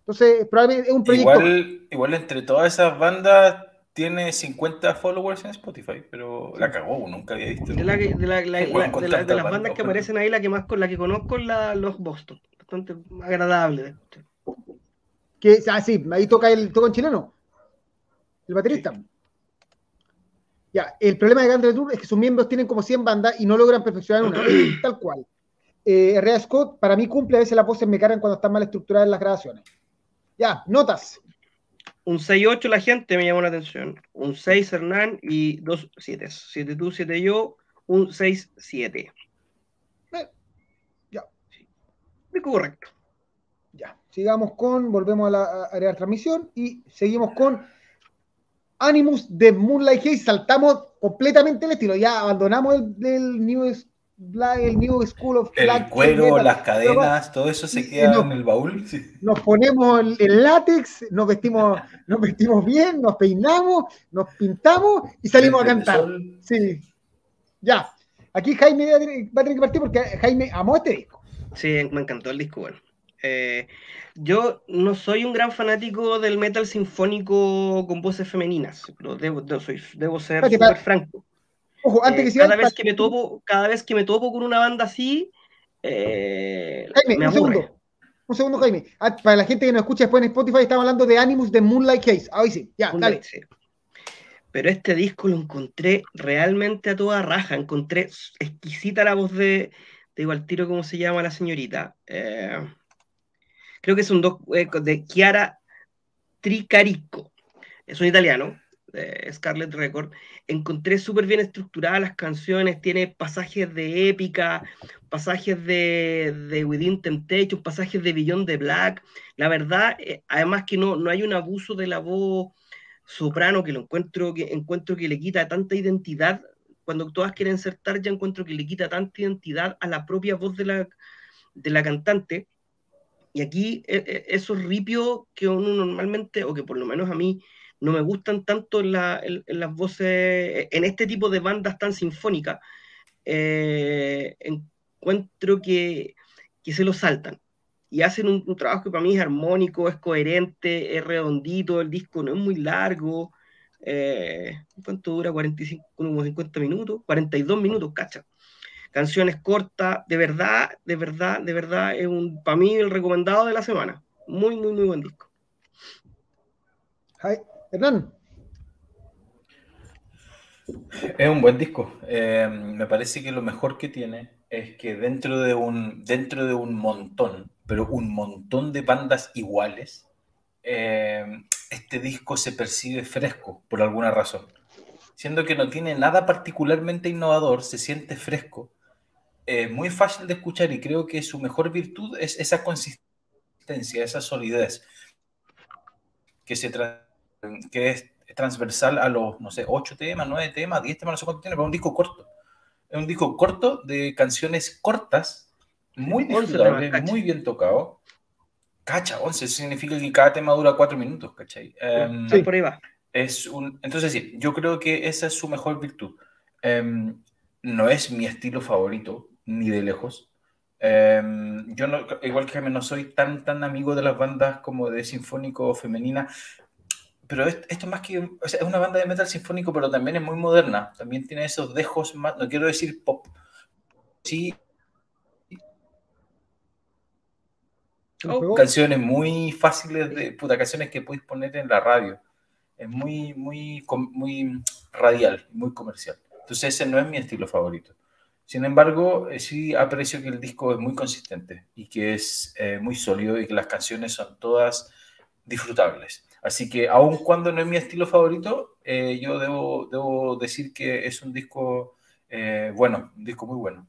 [SPEAKER 1] entonces probablemente es un proyecto.
[SPEAKER 3] Igual, igual entre todas esas bandas tiene 50 followers en Spotify, pero la cagó, nunca había visto.
[SPEAKER 2] De, las bandas que aparecen ahí, la que más con la que conozco es la, los Boston. Bastante agradable
[SPEAKER 1] Que, ah, sí, ahí toca el toco en chileno. El baterista. Ya, el problema de Gandre Tour es que sus miembros tienen como 100 bandas y no logran perfeccionar una, tal cual. Eh, Scott, para mí cumple, a veces las voces me cargan cuando están mal estructuradas las grabaciones. Ya, notas.
[SPEAKER 2] Un 6-8 la gente me llamó la atención. Un 6 Hernán y dos 7. 7 tú, 7 yo. Un 6-7.
[SPEAKER 1] Eh, ya.
[SPEAKER 2] Sí. Correcto.
[SPEAKER 1] Ya. Sigamos con, volvemos a la área de transmisión y seguimos con Animus de Moonlight Haze. Saltamos completamente el estilo. Ya abandonamos el, el El New School of
[SPEAKER 3] El cuero, las cadenas, todo eso se queda en el baúl.
[SPEAKER 1] Nos ponemos el, látex, nos vestimos, nos vestimos bien, nos peinamos, nos pintamos y salimos a cantar. Sí. Ya. Aquí Jaime va a tener que partir porque Jaime amó este disco.
[SPEAKER 2] Sí, me encantó el disco, bueno. Eh, yo no soy un gran fanático del metal sinfónico con voces femeninas, pero debo, soy, debo ser súper franco.
[SPEAKER 1] Ojo, antes que
[SPEAKER 2] eh, cada vez que me topo, cada vez que me topo con una banda así, eh,
[SPEAKER 1] Jaime, un segundo. Un segundo, Jaime. Ah, para la gente que nos escucha después en Spotify, estamos hablando de Animus de Moonlight Case. Ah, sí, ya, dale.
[SPEAKER 2] Pero este disco lo encontré realmente a toda raja. Encontré exquisita la voz de, de igual tiro, ¿cómo se llama la señorita? Eh, creo que es un dos de Chiara Tricarico. Es un italiano eh, Scarlet Record, encontré súper bien estructuradas las canciones, tiene pasajes de épica, pasajes de, de Within Temptation, pasajes de Beyond the Black. La verdad, eh, además que no, no hay un abuso de la voz soprano que lo encuentro que encuentro que le quita tanta identidad cuando todas quieren ser ya encuentro que le quita tanta identidad a la propia voz de la, de la cantante y aquí eh, esos ripios que uno normalmente o que por lo menos a mí no me gustan tanto en, las voces, en este tipo de bandas tan sinfónicas, eh, encuentro que, se lo saltan y hacen un, trabajo que para mí es armónico, es coherente, es redondito, el disco no es muy largo. Eh, ¿Cuánto dura? 45, como 50 minutos, 42 minutos, cacha. canciones cortas, de verdad, de verdad, de verdad, es un, para mí el recomendado de la semana. Muy, muy, muy buen disco.
[SPEAKER 1] Hernán.
[SPEAKER 3] Es un buen disco. Eh, me parece que lo mejor que tiene es que dentro de un, dentro de un montón, pero un montón de bandas iguales, eh, este disco se percibe fresco por alguna razón. Siendo que no tiene nada particularmente innovador, se siente fresco, es muy fácil de escuchar y creo que su mejor virtud es esa consistencia, esa solidez que, se que es transversal a los, no sé, 8 temas, 9 temas, 10 temas, no sé cuánto tiene, pero es un disco corto. Es un disco corto de canciones cortas, muy disfrutables, muy bien tocado. Cacha, 11 significa que cada tema dura 4 minutos, ¿cachai?
[SPEAKER 2] Um, por ahí va.
[SPEAKER 3] Es un, entonces sí, yo creo que esa es su mejor virtud. Um, no es mi estilo favorito, ni de lejos. Um, yo, no, igual que no soy tan, tan amigo de las bandas como de sinfónico femenina, pero esto es más que, o sea, es una banda de metal sinfónico, pero también es muy moderna. También tiene esos dejos más, no quiero decir pop, sí. Oh. Canciones muy fáciles de, puta, canciones que puedes poner en la radio. Es muy, muy, muy radial, muy comercial. Entonces ese no es mi estilo favorito. Sin embargo, eh, sí aprecio que el disco es muy consistente y que es eh, muy sólido y que las canciones son todas disfrutables. Así que aun cuando no es mi estilo favorito, eh, yo debo, debo, decir que es un disco eh, bueno, un disco muy bueno.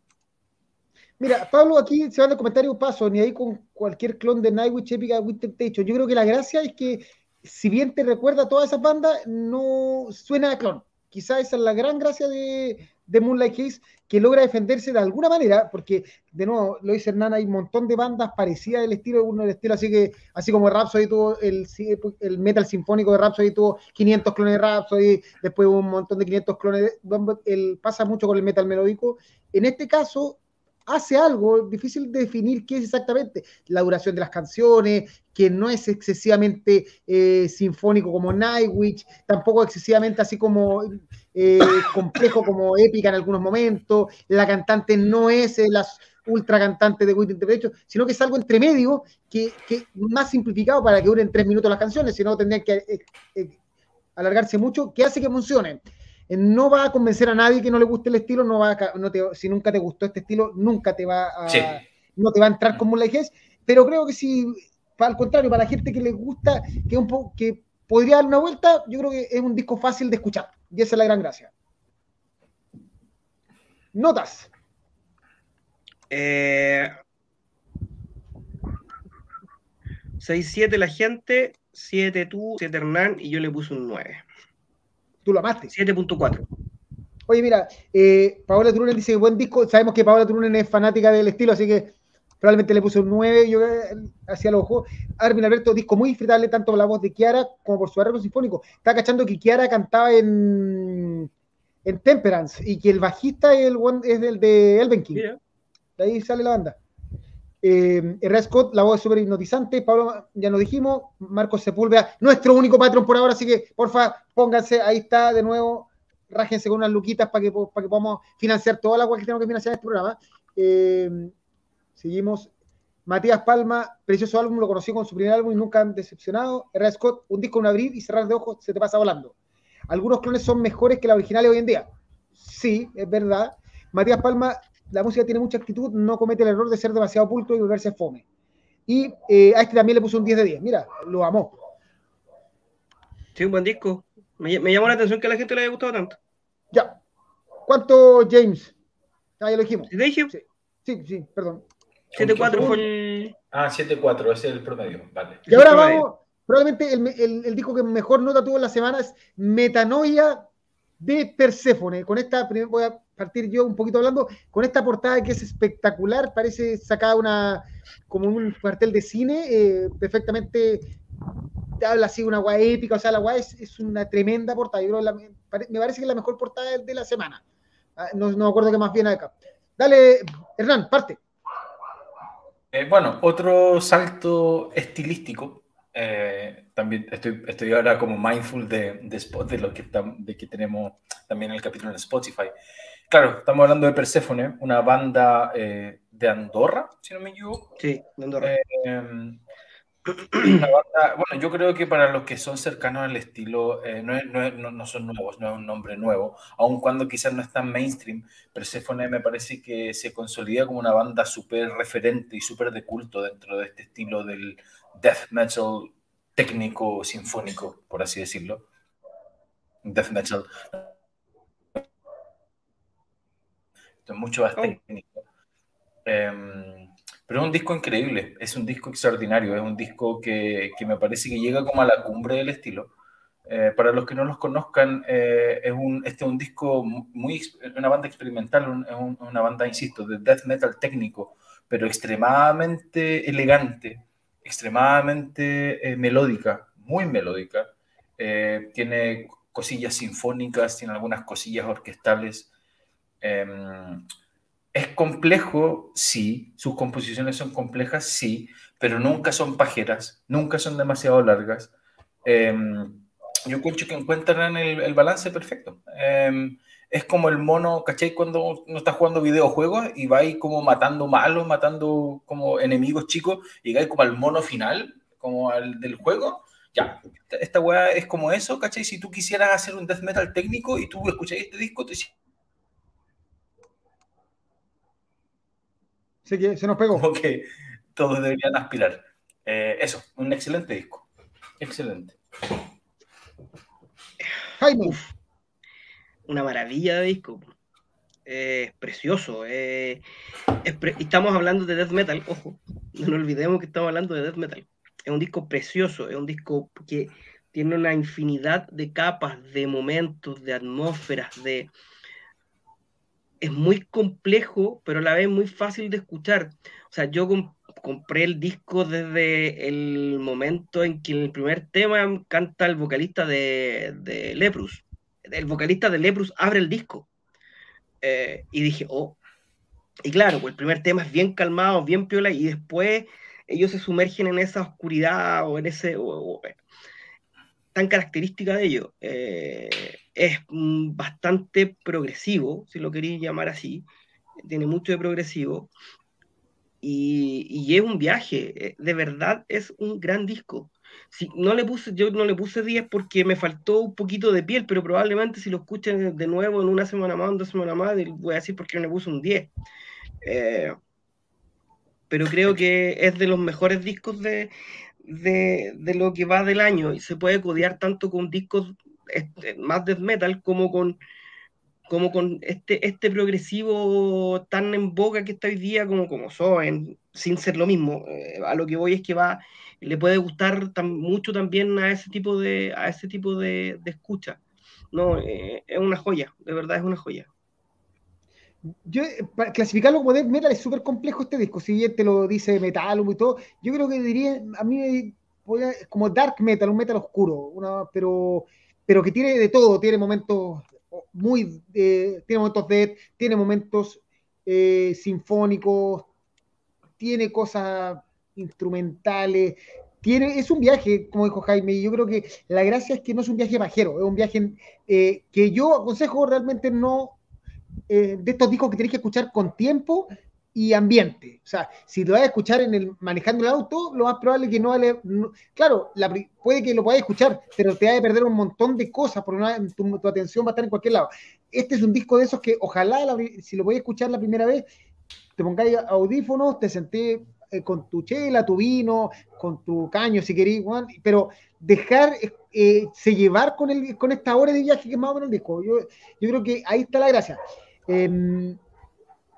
[SPEAKER 1] Mira, Pablo, aquí se va en el comentario paso, ni ahí con cualquier clon de Nightwish, Epica, Winter Techo. Yo creo que la gracia es que, si bien te recuerda a todas esas bandas, no suena a clon. Quizá esa es la gran gracia de, de Moonlight Case que logra defenderse de alguna manera, porque de nuevo, lo dice Hernán, hay un montón de bandas parecidas del estilo, uno del estilo, así que, así como Rhapsody tuvo el, el metal sinfónico de Rhapsody tuvo 500 clones de Rhapsody, después un montón de 500 clones, el, pasa mucho con el metal melódico. En este caso, hace algo difícil de definir qué es exactamente la duración de las canciones, que no es excesivamente eh, sinfónico como Nightwish, tampoco excesivamente así como eh, complejo como épica en algunos momentos, la cantante no es la ultra cantante de Within Interpretation, sino que es algo entre medio que, que, más simplificado para que duren tres minutos las canciones, si no tendrían que eh, alargarse mucho, que hace que funcione. No va a convencer a nadie que no le guste el estilo, no va no te, si nunca te gustó este estilo, nunca te va a, no te va a entrar como la pero creo que si, al contrario, para la gente que le gusta, que, un que podría dar una vuelta, yo creo que es un disco fácil de escuchar, y esa es la gran gracia. Notas.
[SPEAKER 2] Eh, 6-7 la gente, 7 tú, 7 Hernán, y yo le puse un 9.
[SPEAKER 1] Tú lo amaste.
[SPEAKER 2] 7.4.
[SPEAKER 1] Oye, mira, eh, Paola Turunen dice buen disco. Sabemos que Paola Turunen es fanática del estilo, así que probablemente le puse un 9. Yo eh, hacía los ojos. Armin Alberto, disco muy disfrutable tanto por la voz de Kiara como por su arreglo sinfónico. Está cachando que Kiara cantaba en, en Temperance y que el bajista es, el, es el de Elven King. De ahí sale la banda. Eh, Scott, la voz es súper hipnotizante. Pablo, ya lo dijimos. Marcos Sepúlveda, nuestro único patrón por ahora. Así que, porfa, pónganse. Ahí está de nuevo. Rájense con unas luquitas para que, para que podamos financiar toda la agua que tenemos que financiar este programa. Eh, seguimos. Matías Palma, precioso álbum, lo conocí con su primer álbum y nunca han decepcionado. R. Scott, un disco, un abrir y cerrar de ojos, se te pasa volando. Algunos clones son mejores que la original hoy en día. Sí, es verdad. Matías Palma, la música tiene mucha actitud, no comete el error de ser demasiado oculto y volverse fome. Y eh, a este también le puso un 10 de 10. Mira, lo amó.
[SPEAKER 2] Sí, un buen disco. Me, llamó la atención que a la gente le haya gustado tanto.
[SPEAKER 1] Ya. ¿Cuánto, James? Ah, ya lo dijimos.
[SPEAKER 2] Sí,
[SPEAKER 1] sí, sí, perdón.
[SPEAKER 2] 7-4 fue el.
[SPEAKER 3] Ah, 7-4, ese es el promedio. Vale.
[SPEAKER 1] Y ahora vamos. Probablemente el, el, el, disco que mejor nota tuvo en la semana es Metanoia de Perséfone. Con esta, voy a partir yo un poquito hablando, con esta portada que es espectacular, parece sacada una, como un cartel de cine, eh, perfectamente te habla así una guay épica, o sea, la guay es, una tremenda portada, me parece que es la mejor portada de la semana. Ah, no, me acuerdo qué más viene acá. Dale, Hernán, parte.
[SPEAKER 3] Eh, bueno, otro salto estilístico eh, también estoy, estoy ahora como mindful de, de, de lo que, de que tenemos también en el capítulo de Spotify. claro, estamos hablando de Persephone, una banda eh, de Andorra, si no me equivoco.
[SPEAKER 2] Sí, de Andorra.
[SPEAKER 3] Bueno, yo creo que para los que son cercanos al estilo, eh, no, no, no, son nuevos, no es un nombre nuevo, aun cuando quizás no es tan mainstream, Persephone me parece que se consolida como una banda súper referente y súper de culto dentro de este estilo del death metal técnico sinfónico, por así decirlo. Death metal. Esto es mucho más oh. técnico. Em, pero es un disco increíble, es un disco extraordinario, es un disco que, que me parece que llega como a la cumbre del estilo. Eh, para los que no los conozcan, eh, es un, este es un disco muy, una banda experimental, es una banda, insisto, de death metal técnico, pero extremadamente elegante, extremadamente eh, melódica, muy melódica. tiene cosillas sinfónicas, tiene algunas cosillas orquestales. Es complejo, sí, sus composiciones son complejas, sí, pero nunca son pajeras, nunca son demasiado largas. Em, yo encuentro que encuentran el, balance perfecto. Em, es como el mono, ¿cachai? Cuando uno está jugando videojuegos y va ahí como matando malos, matando como enemigos chicos, cae como al mono final, como al del juego. Ya, esta weá es como eso, ¿cachai? Si tú quisieras hacer un death metal técnico y tú escuchas este disco, te
[SPEAKER 1] que se nos pegó.
[SPEAKER 3] Como que todos deberían aspirar. Eh, eso, un excelente disco. Excelente.
[SPEAKER 2] Jaime. una maravilla de disco. es precioso. estamos hablando de death metal, ojo. No olvidemos que estamos hablando de death metal. Es un disco precioso, es un disco que tiene una infinidad de capas, de momentos, de atmósferas, de, es muy complejo, pero a la vez muy fácil de escuchar. O sea, yo compré el disco desde el momento en que en el primer tema canta el vocalista de, de Leprus. El vocalista de Leprus abre el disco. Eh, y dije, oh. Y claro, pues el primer tema es bien calmado, bien piola, y después ellos se sumergen en esa oscuridad o en ese. Tan característica de ellos. Eh, es mm, bastante progresivo, si lo queréis llamar así, tiene mucho de progresivo, y, es un viaje, eh, de verdad es un gran disco. Si, no le puse, yo no le puse 10 porque me faltó un poquito de piel, pero probablemente si lo escuchen de nuevo en una semana más, en dos semanas más, voy a decir porque no le puse un 10. Eh, pero creo que es de los mejores discos de, de, de, lo que va del año y se puede codear tanto con discos este, más death metal como con, como con este, este progresivo tan en boga que está hoy día como, como Soen, sin ser lo mismo. Eh, a lo que voy es que va, le puede gustar mucho también a ese tipo de, a ese tipo de, escucha. No, eh, es una joya, de verdad es una joya.
[SPEAKER 1] Yo, para clasificarlo como death metal es súper complejo este disco, si bien te lo dice metal y todo, yo creo que diría, a mí como dark metal, un metal oscuro, una, pero pero que tiene de todo, tiene momentos muy, eh, tiene momentos de, tiene momentos eh, sinfónicos, tiene cosas instrumentales, tiene, es un viaje, como dijo Jaime, y yo creo que la gracia es que no es un viaje bajero, es un viaje eh, que yo aconsejo realmente no, de estos discos que tenéis que escuchar con tiempo y ambiente. O sea, si lo vas a escuchar en el, manejando el auto, lo más probable es que no vale. claro, puede que lo puedas escuchar, pero te va a perder un montón de cosas, porque tu, atención va a estar en cualquier lado. Este es un disco de esos que ojalá, si lo a escuchar la primera vez, te pongáis audífonos, te senté eh, con tu chela, tu vino, con tu caño, si queréis, pero dejar eh, se llevar con, el, con esta hora de viaje que es más o el disco. Yo, yo creo que ahí está la gracia. Em,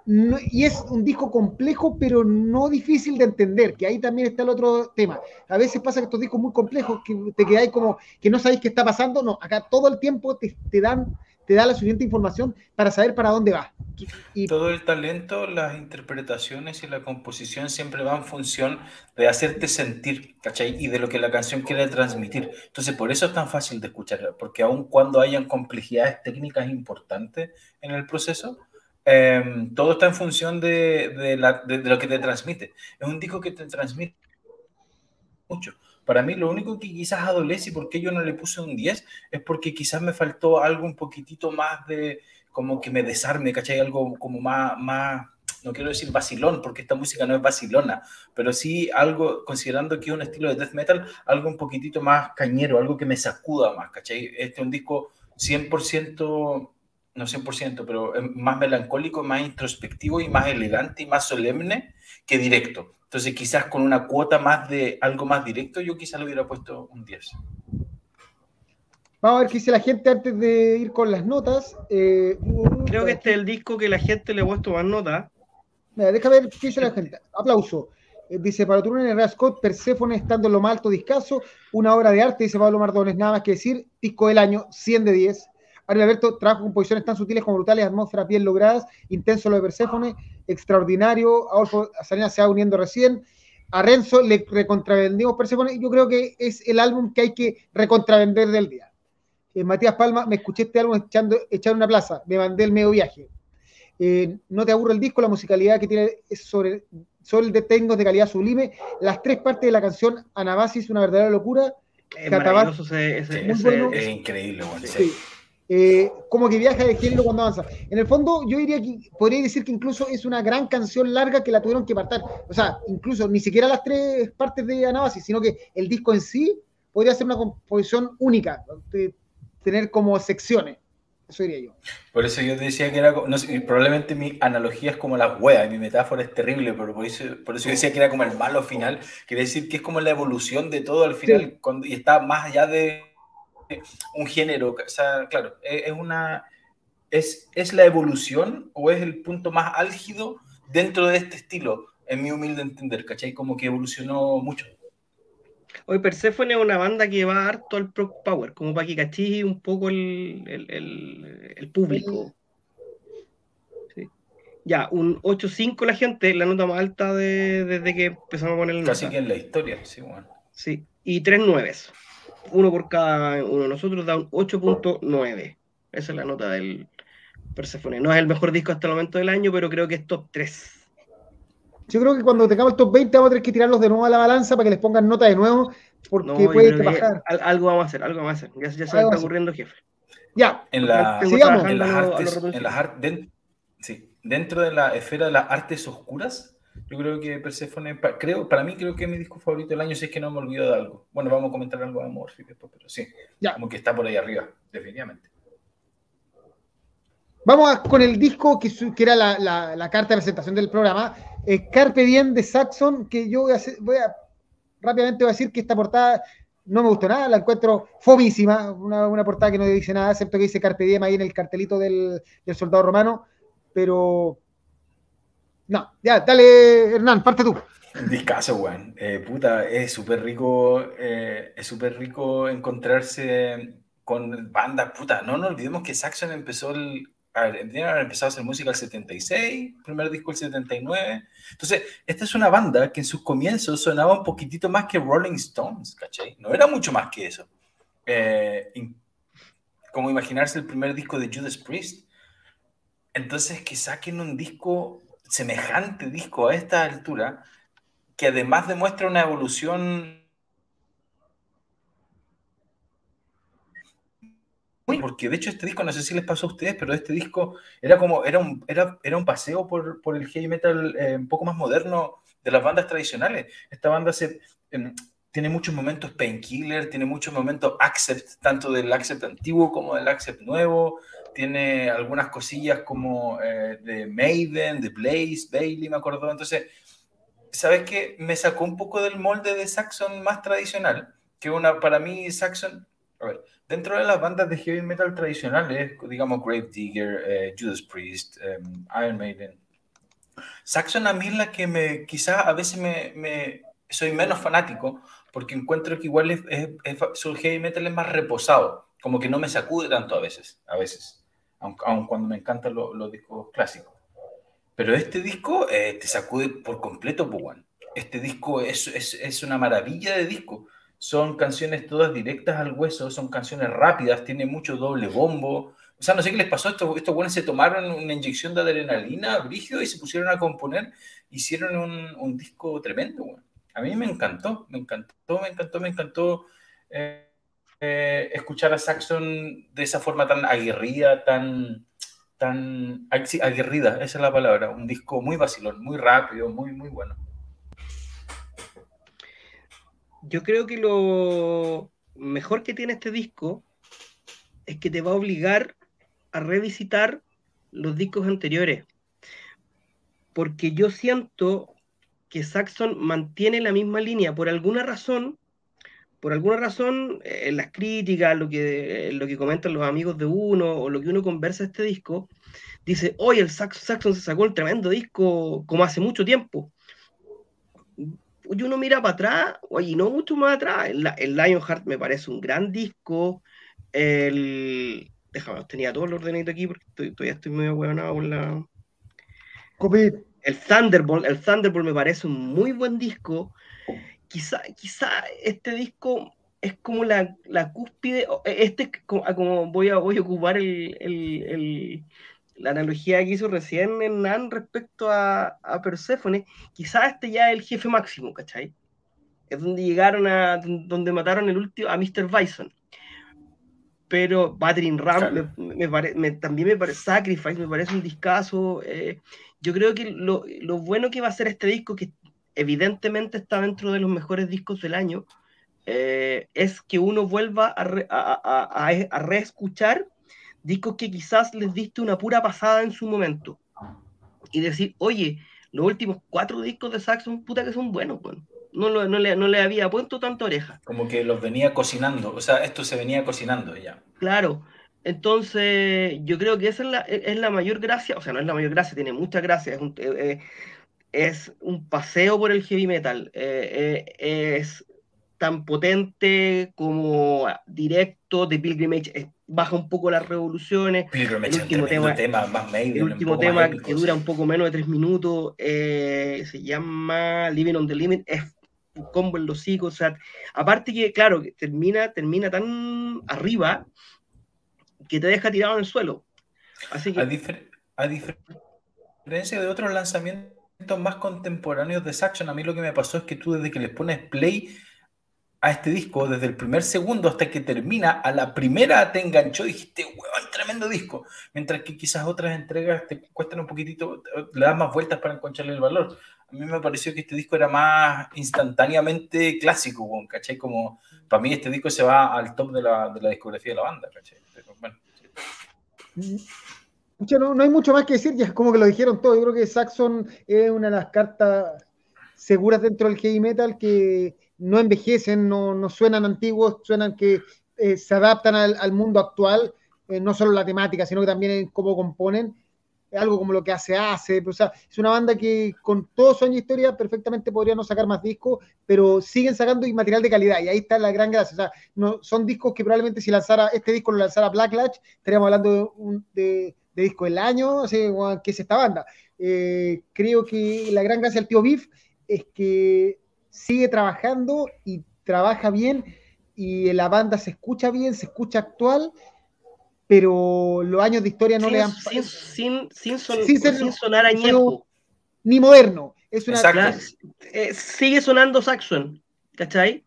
[SPEAKER 1] y es un disco complejo, pero no difícil de entender, que ahí también está el otro tema. A veces pasa que estos discos muy complejos, que te quedáis como que no sabéis qué está pasando, no, acá todo el tiempo te, dan te da la suficiente información para saber para dónde va.
[SPEAKER 3] Y, todo el talento, las interpretaciones y la composición siempre van en función de hacerte sentir, ¿cachai? Y de lo que la canción quiere transmitir. Entonces, por eso es tan fácil de escuchar, porque aun cuando hayan complejidades técnicas importantes en el proceso, Em, todo está en función de, lo que te transmite. Es un disco que te transmite mucho. Para mí lo único que quizás adolece y por qué yo no le puse un 10 es porque quizás me faltó algo un poquitito más de como que me desarme, ¿cachai? Algo como más, más, no quiero decir vacilón, porque esta música no es vacilona, pero sí algo, considerando que es un estilo de death metal, algo un poquitito más cañero, algo que me sacuda más, ¿cachai? Este es un disco 100%, no 100%, pero más melancólico, más introspectivo y más elegante y más solemne que directo. Entonces quizás con una cuota más de algo más directo, yo quizás le hubiera puesto un 10.
[SPEAKER 1] Vamos a ver qué dice la gente antes de ir con las notas.
[SPEAKER 2] Eh, Creo que este es el disco que la gente le ha puesto más nota.
[SPEAKER 1] déjame ver qué dice la gente. Aplauso. Eh, dice Pablo Turón, Herrera Scott, Perséfone estando en lo más alto discaso, una obra de arte, dice Pablo Mardones, nada más que decir, disco del año, 100 de 10. Ariel Alberto trabajo composiciones tan sutiles como brutales, atmósferas bien logradas, intenso lo de Perséfone, extraordinario, Adolfo Salinas se va uniendo recién, a Renzo le recontravendimos Perséfone, yo creo que es el álbum que hay que recontravender del día. Eh, Matías Palma, me escuché este álbum echando, echar una plaza, me mandé el medio viaje. Eh, no te aburre el disco, la musicalidad que tiene es sobre, el de de calidad sublime. Las tres partes de la canción Anabasis, una verdadera locura.
[SPEAKER 2] Es, es,
[SPEAKER 3] increíble,
[SPEAKER 1] eh, como que viaja de género cuando avanza. En el fondo, yo diría que podría decir que incluso es una gran canción larga que la tuvieron que apartar. O sea, incluso ni siquiera las tres partes de Anabasis, sino que el disco en sí podría ser una composición única tener como secciones. Eso diría yo.
[SPEAKER 3] Por eso yo te decía que era, no probablemente mi analogía es como la wea, mi metáfora es terrible, pero por eso, por eso yo decía que era como el malo final, quiere decir que es como la evolución de todo al final, cuando, y está más allá de un género, o sea, claro, es, una, es, es la evolución o es el punto más álgido dentro de este estilo, en mi humilde entender, ¿cachai? Como que evolucionó mucho.
[SPEAKER 2] Hoy Persephone es una banda que va harto al Pro Power, como para que cachille un poco el, el, el, público. Ya, un 8.5 la gente, la nota más alta desde que empezamos a poner
[SPEAKER 3] el Casi que en la historia, sí, bueno.
[SPEAKER 2] Sí, y 3 9 uno por cada uno. Nosotros da un 8.9. Esa es la nota del Persephone. No es el mejor disco hasta el momento del año, pero creo que es top 3.
[SPEAKER 1] Yo creo que cuando tengamos el top 20 vamos a tener que tirarlos de nuevo a la balanza para que les pongan nota de nuevo, porque puede bajar.
[SPEAKER 2] Algo vamos a hacer, algo vamos a hacer. Ya, se me está ocurriendo, jefe.
[SPEAKER 1] Ya,
[SPEAKER 3] en, la, sigamos. En las artes, en las artes sí, dentro de la esfera de las artes oscuras, yo creo que Persephone, creo, para mí creo que es mi disco favorito del año, si es que no me olvido de algo. Bueno, vamos a comentar algo de amor después, pero sí, ya. como que está por ahí arriba, definitivamente.
[SPEAKER 1] Vamos con el disco que, que era la, la, la, carta de presentación del programa, eh, Carpe Diem de Saxon, que yo voy a, voy a rápidamente voy a decir que esta portada no me gustó nada, la encuentro fomísima, una, una, portada que no dice nada, excepto que dice Carpe Diem ahí en el cartelito del, del soldado romano, pero no, ya, dale Hernán, parte tú.
[SPEAKER 3] Discaso, weón. Eh, puta, es súper rico, eh, es súper rico encontrarse con bandas, puta, no nos olvidemos que Saxon empezó a ver, a hacer música el 76, primer disco el 79. Entonces, esta es una banda que en sus comienzos sonaba un poquitito más que Rolling Stones, ¿cachai? No era mucho más que eso. Eh, como imaginarse el primer disco de Judas Priest. Entonces, que saquen un disco, semejante disco a esta altura, que además demuestra una evolución porque de hecho este disco, no sé si les pasó a ustedes, pero este disco era como, era un, era, un paseo por, por el heavy metal eh, un poco más moderno de las bandas tradicionales. Esta banda em, tiene muchos momentos painkiller, tiene muchos momentos accept, tanto del accept antiguo como del accept nuevo, tiene algunas cosillas como eh, de Maiden, de Blaze, Bailey, me acuerdo. Entonces, ¿sabes qué? Me sacó un poco del molde de Saxon más tradicional, que una, para mí Saxon, a ver, Dentro de las bandas de heavy metal tradicionales, digamos Grave Digger, eh, Judas Priest, em, Iron Maiden, Saxon a mí es la que me, quizás a veces me, soy menos fanático, porque encuentro que igual es, su heavy metal es más reposado, como que no me sacude tanto a veces, a veces, aun, cuando me encantan los discos clásicos. Pero este disco eh, te sacude por completo, pues, Este disco es, es, es, una maravilla de disco son canciones todas directas al hueso, son canciones rápidas, tiene mucho doble bombo. O sea, no sé qué les pasó, estos, estos buenos se tomaron una inyección de adrenalina brígido y se pusieron a componer, hicieron un, un disco tremendo. A mí me encantó, me encantó, me encantó, me encantó eh, eh, escuchar a Saxon de esa forma tan aguerrida, tan, tan aguerrida, esa es la palabra, un disco muy vacilón, muy rápido, muy, muy bueno.
[SPEAKER 2] Yo creo que lo mejor que tiene este disco es que te va a obligar a revisitar los discos anteriores. Porque yo siento que Saxon mantiene la misma línea. Por alguna razón, por alguna razón, eh, en las críticas, lo que, lo que comentan los amigos de uno, o lo que uno conversa este disco, dice, hoy el Saxon se sacó un tremendo disco como hace mucho tiempo. Y uno mira para atrás, oye, no mucho más atrás, el, el Lionheart me parece un gran disco, el... Déjame, tenía todo el ordenito aquí porque todavía estoy medio huevonado con la... El Thunderbolt, el Thunderbolt me parece un muy buen disco, quizá, quizá este disco es como la, la cúspide, e, este como, voy, a, voy a ocupar el, el, la analogía que hizo recién Nan respecto a, a Persephone, quizá este ya es el jefe máximo, ¿cachai? Es donde llegaron a, donde mataron el último, a Mr. Bison. Pero Battering Ram me, también me parece, Sacrifice me parece un discazo. Eh, yo creo que lo, lo, bueno que va a ser este disco, que evidentemente está dentro de los mejores discos del año, eh, es que uno vuelva a, a, a, reescuchar discos que quizás les diste una pura pasada en su momento. Y decir, oye, los últimos cuatro discos de Saxon, puta que son buenos, bueno. No, no, le, no le había puesto tanta oreja.
[SPEAKER 3] Como que los venía cocinando, o sea, esto se venía cocinando ya.
[SPEAKER 2] Claro, entonces yo creo que esa es la, es la mayor gracia, o sea, no es la mayor gracia, tiene muchas gracias, es un, eh, eh, es un paseo por el heavy metal. Eh, eh, es tan potente como directo de Pilgrimage. baja un poco las revoluciones.
[SPEAKER 3] Pilgrimage el último tema, más
[SPEAKER 2] el último tema que dura un poco menos de tres minutos eh, se llama Living on the Limit. Es un combo en los hijos. O aparte que, claro, termina, termina tan arriba que te deja tirado en el suelo. Así que,
[SPEAKER 3] a diferencia de otros lanzamientos más contemporáneos de Saxon, a mí lo que me pasó es que tú desde que les pones play a este disco, desde el primer segundo hasta que termina, a la primera te enganchó y dijiste, weón, tremendo disco. Mientras que quizás otras entregas te cuestan un poquitito, le das más vueltas para encontrarle el valor. A mí me pareció que este disco era más instantáneamente clásico, ¿cachai? Como, para mí este disco se va al top de la, de la discografía de la banda, ¿cachai? bueno.
[SPEAKER 1] Mm, no, hay mucho más que decir, ya es como que lo dijeron todo. Yo creo que Saxon es una de las cartas seguras dentro del heavy metal que no envejecen, no, suenan antiguos, suenan que eh, se adaptan al, mundo actual, eh, no solo la temática, sino que también en cómo componen. Algo como lo que hace hace, o sea, es una banda que con todo su año de historia perfectamente podría no sacar más discos, pero siguen sacando material de calidad y ahí está la gran gracia. O sea, no, son discos que probablemente si lanzara este disco lo lanzara Blacklatch, estaríamos hablando de de disco del año, que es esta banda. Eh, creo que la gran gracia del tío Biff es que sigue trabajando y trabaja bien y la banda se escucha bien, se escucha actual, pero los años de historia no le han...
[SPEAKER 2] Sin, sin, sonar añejo.
[SPEAKER 1] Ni moderno. Es una,
[SPEAKER 2] eh, sigue sonando Saxon, ¿cachai?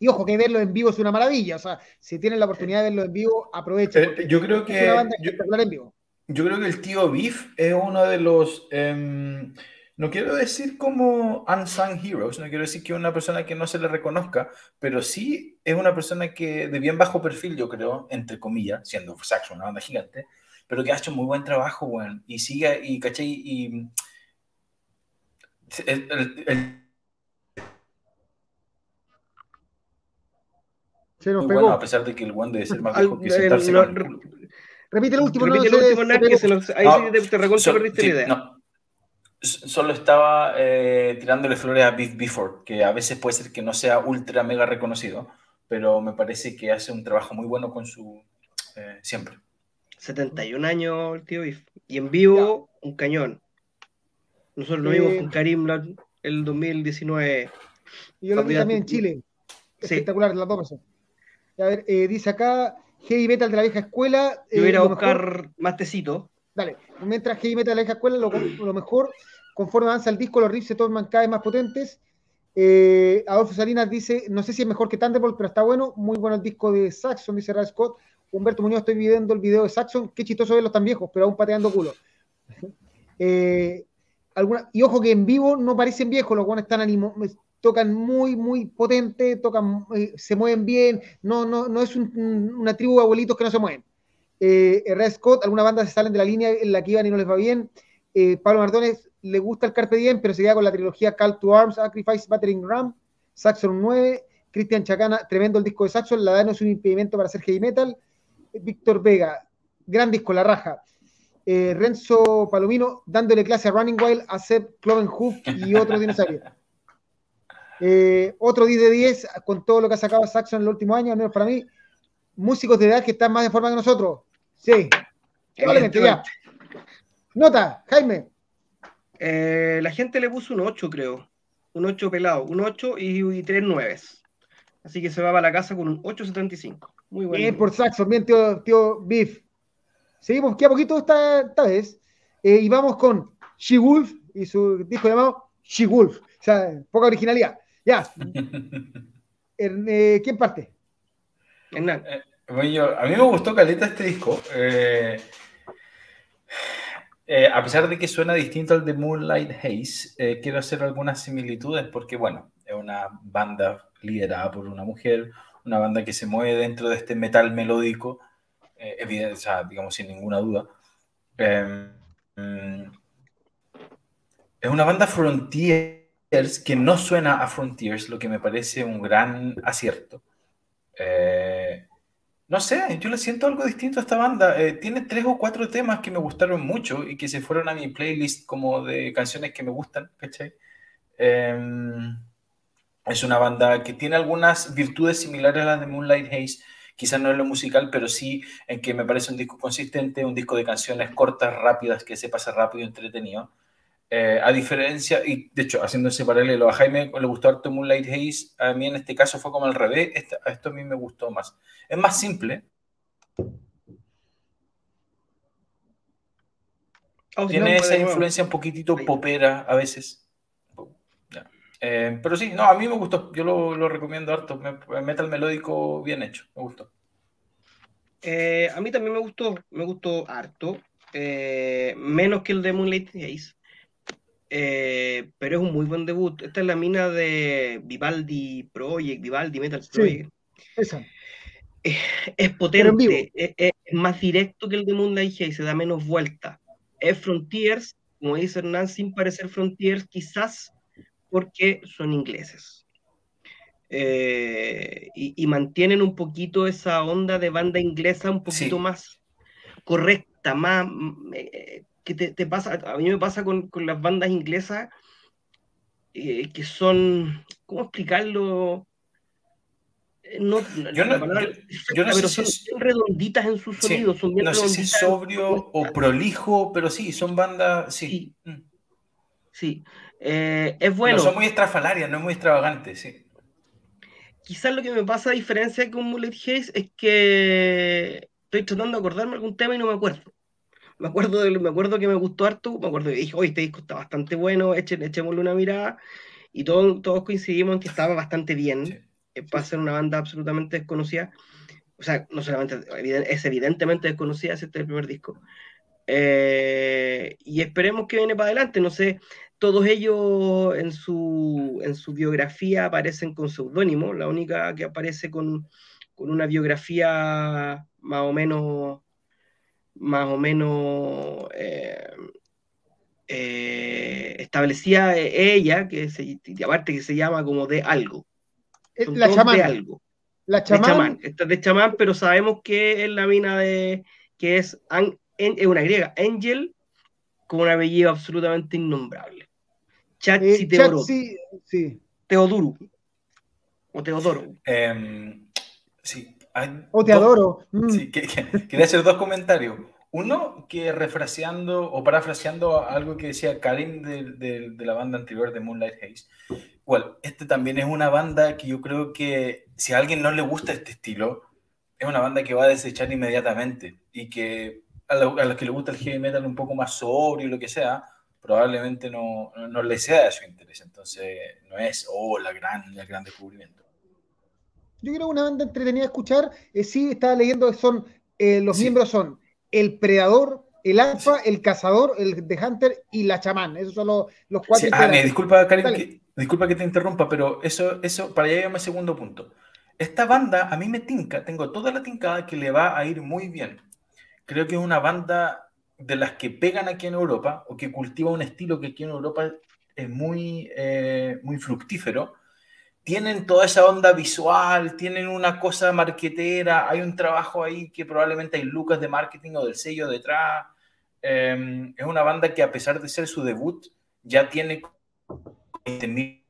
[SPEAKER 1] Y ojo, que verlo en vivo es una maravilla. O sea, si tienen la oportunidad de verlo en vivo, aprovechen.
[SPEAKER 3] Eh, yo creo que. en vivo. Yo creo que el tío Beef es uno de los, em, no quiero decir como unsung heroes, no quiero decir que es una persona que no se le reconozca, pero sí es una persona que de bien bajo perfil, yo creo, entre comillas, siendo Saxon una banda gigante, pero que ha hecho muy buen trabajo, bueno, y sigue, y caché, y... bueno, a pesar de que el one debe ser más viejo que sentarse
[SPEAKER 1] Repite el último,
[SPEAKER 2] Repite no, el último, se, que se los, ahí no, te, te recuerdo perdiste la idea. No.
[SPEAKER 3] Solo estaba eh, tirándole flores a Beef Before, que a veces puede ser que no sea ultra mega reconocido, pero me parece que hace un trabajo muy bueno con su eh, siempre.
[SPEAKER 2] 71 años el tío Beef. Y en vivo, un cañón. Nosotros lo vimos con Karim el 2019.
[SPEAKER 1] Y yo lo vi también en Chile. Espectacular, las dos A ver, eh, dice acá, heavy metal de la vieja escuela.
[SPEAKER 2] Yo voy a eh, buscar más tecito.
[SPEAKER 1] Dale, mientras heavy metal de la vieja escuela, lo, mejor, conforme avanza el disco, los riffs se tornan cada vez más potentes. Eh, Adolfo Salinas dice, no sé si es mejor que Thunderbolt, pero está bueno, muy bueno el disco de Saxon, dice Ray Scott, Humberto Muñoz, estoy viendo el video de Saxon. Qué chistoso verlos tan viejos, pero aún pateando culo. Eh, y ojo que en vivo no parecen viejos, los buenos están ánimo, tocan muy, muy potente, tocan, eh, se mueven bien. No, no, no es una tribu de abuelitos que no se mueven. Eh, Red Scott, algunas bandas se salen de la línea en la que iban y no les va bien. Eh, Pablo Mardones le gusta el Carpe Diem, pero se queda con la trilogía Call to Arms, Sacrifice, Battering Ram, Saxon 9, Cristian Chacana, tremendo el disco de Saxon, la edad es un impedimento para hacer heavy metal. Víctor Vega, gran disco, la raja. Eh, Renzo Palomino, dándole clase a Running Wild, a Seb Clovenhoof y otro dinosaurio. Eh, otro 10 de 10 con todo lo que ha sacado Saxon en el último año, al menos para mí. Músicos de edad que están más en forma que nosotros. Sí, probablemente ya. Nota, Jaime.
[SPEAKER 2] Eh, la gente le puso un 8, creo. Un 8 pelado. Un 8 y, y 3 9. Así que se va a la casa con un 8.75. Muy bueno.
[SPEAKER 1] Bien por Saxon, bien, tío, tío Biff. Seguimos aquí a poquito esta, esta vez. Eh, y vamos con She Wolf y su disco llamado She Wolf. O sea, poca originalidad. Ya. Eh, ¿Quién parte?
[SPEAKER 3] Hernán. Eh, a mí me gustó Caleta este disco. Eh, eh, a pesar de que suena distinto al de Moonlight Haze, eh, quiero hacer algunas similitudes porque, bueno, es una banda liderada por una mujer, una banda que se mueve dentro de este metal melódico, evidente, digamos sin ninguna duda. Em, es una banda Frontiers que no suena a Frontiers, lo que me parece un gran acierto. Eh, no sé, yo le siento algo distinto a esta banda. Eh, tiene tres o cuatro temas que me gustaron mucho y que se fueron a mi playlist como de canciones que me gustan. Em, es una banda que tiene algunas virtudes similares a las de Moonlight Haze. Quizás no en lo musical, pero sí en que me parece un disco consistente, un disco de canciones cortas, rápidas, que se pasa rápido y entretenido. Eh, a diferencia, y de hecho, haciendo ese paralelo, a Jaime le gustó harto Moonlight Haze, a mí en este caso fue como al revés, a esto a mí me gustó más. Es más simple. Oh, Tiene esa influencia un poquitito popera a veces. Eh, pero sí, no, a mí me gustó, yo lo, recomiendo harto, metal melódico bien hecho, me gustó.
[SPEAKER 2] Eh, a mí también me gustó, me gustó harto, menos que el de Moonlight Haze. Eh, pero es un muy buen debut. Esta es la mina de Vivaldi Project, Vivaldi Metal Project. Es, potente, es, más directo que el de Moonlight y se da menos vuelta. Es Frontiers, como dice Hernán, sin parecer Frontiers, quizás porque son ingleses. Eh, y, mantienen un poquito esa onda de banda inglesa un poquito más correcta, más eh, que te, pasa, a mí me pasa con, con las bandas inglesas eh, que son, ¿cómo explicarlo?
[SPEAKER 3] Eh, no, yo no,
[SPEAKER 2] pero son, redonditas en sus sonidos. son
[SPEAKER 3] no sé si sobrio o prolijo, pero sí, son bandas, sí.
[SPEAKER 2] Sí, mm. eh, es bueno.
[SPEAKER 3] son muy estrafalarias, no es muy extravagantes, sí.
[SPEAKER 2] Quizás lo que me pasa a diferencia con Mullet Haze es que estoy tratando de acordarme algún tema y no me acuerdo me acuerdo, de, me acuerdo que me gustó harto, me acuerdo que dije, oye, este disco está bastante bueno, echémosle una mirada, y todos, todos coincidimos en que estaba bastante bien, eh, para ser una banda absolutamente desconocida, o sea, no solamente, es evidentemente desconocida, ese es el primer disco, eh, y esperemos que viene para adelante, no sé, todos ellos en su, en su biografía aparecen con seudónimo, la única que aparece con, con una biografía más o menos más o menos eh, eh, establecía ella, que se, aparte que se llama como de algo.
[SPEAKER 1] la chamán.
[SPEAKER 2] De algo.
[SPEAKER 1] La chamán.
[SPEAKER 2] Esta es de chamán, pero sabemos que es la mina de, que es, es una griega, Angel, con un apellido absolutamente innombrable. Chatsi eh, Teodoro. sí. Teodoro. O Teodoro.
[SPEAKER 3] Em, sí,
[SPEAKER 1] o te adoro.
[SPEAKER 3] Mm. quería hacer dos comentarios. Uno, que refraseando o parafraseando algo que decía Karim de, la banda anterior de Moonlight Haze. Bueno, este también es una banda que yo creo que si a alguien no le gusta este estilo, es una banda que va a desechar inmediatamente y que a, los que le gusta el heavy metal un poco más sobrio y lo que sea, probablemente no, no, le sea de su interés. Entonces, no es, oh, la gran, el gran descubrimiento.
[SPEAKER 1] Yo creo que una banda entretenida a escuchar. Eh, sí, estaba leyendo que son eh, los miembros son el predador, el alfa, el cazador, el de Hunter y la chamán. Esos son los, los cuatro.
[SPEAKER 3] ah, me disculpa, que, disculpa que te interrumpa, pero eso, eso para allá mi segundo punto. Esta banda a mí me tinca, tengo toda la tincada que le va a ir muy bien. Creo que es una banda de las que pegan aquí en Europa o que cultiva un estilo que aquí en Europa es muy, eh, muy fructífero tienen toda esa onda visual, tienen una cosa marquetera, hay un trabajo ahí que probablemente hay lucas de marketing o del sello detrás. Em, es una banda que a pesar de ser su debut, ya tiene 20.000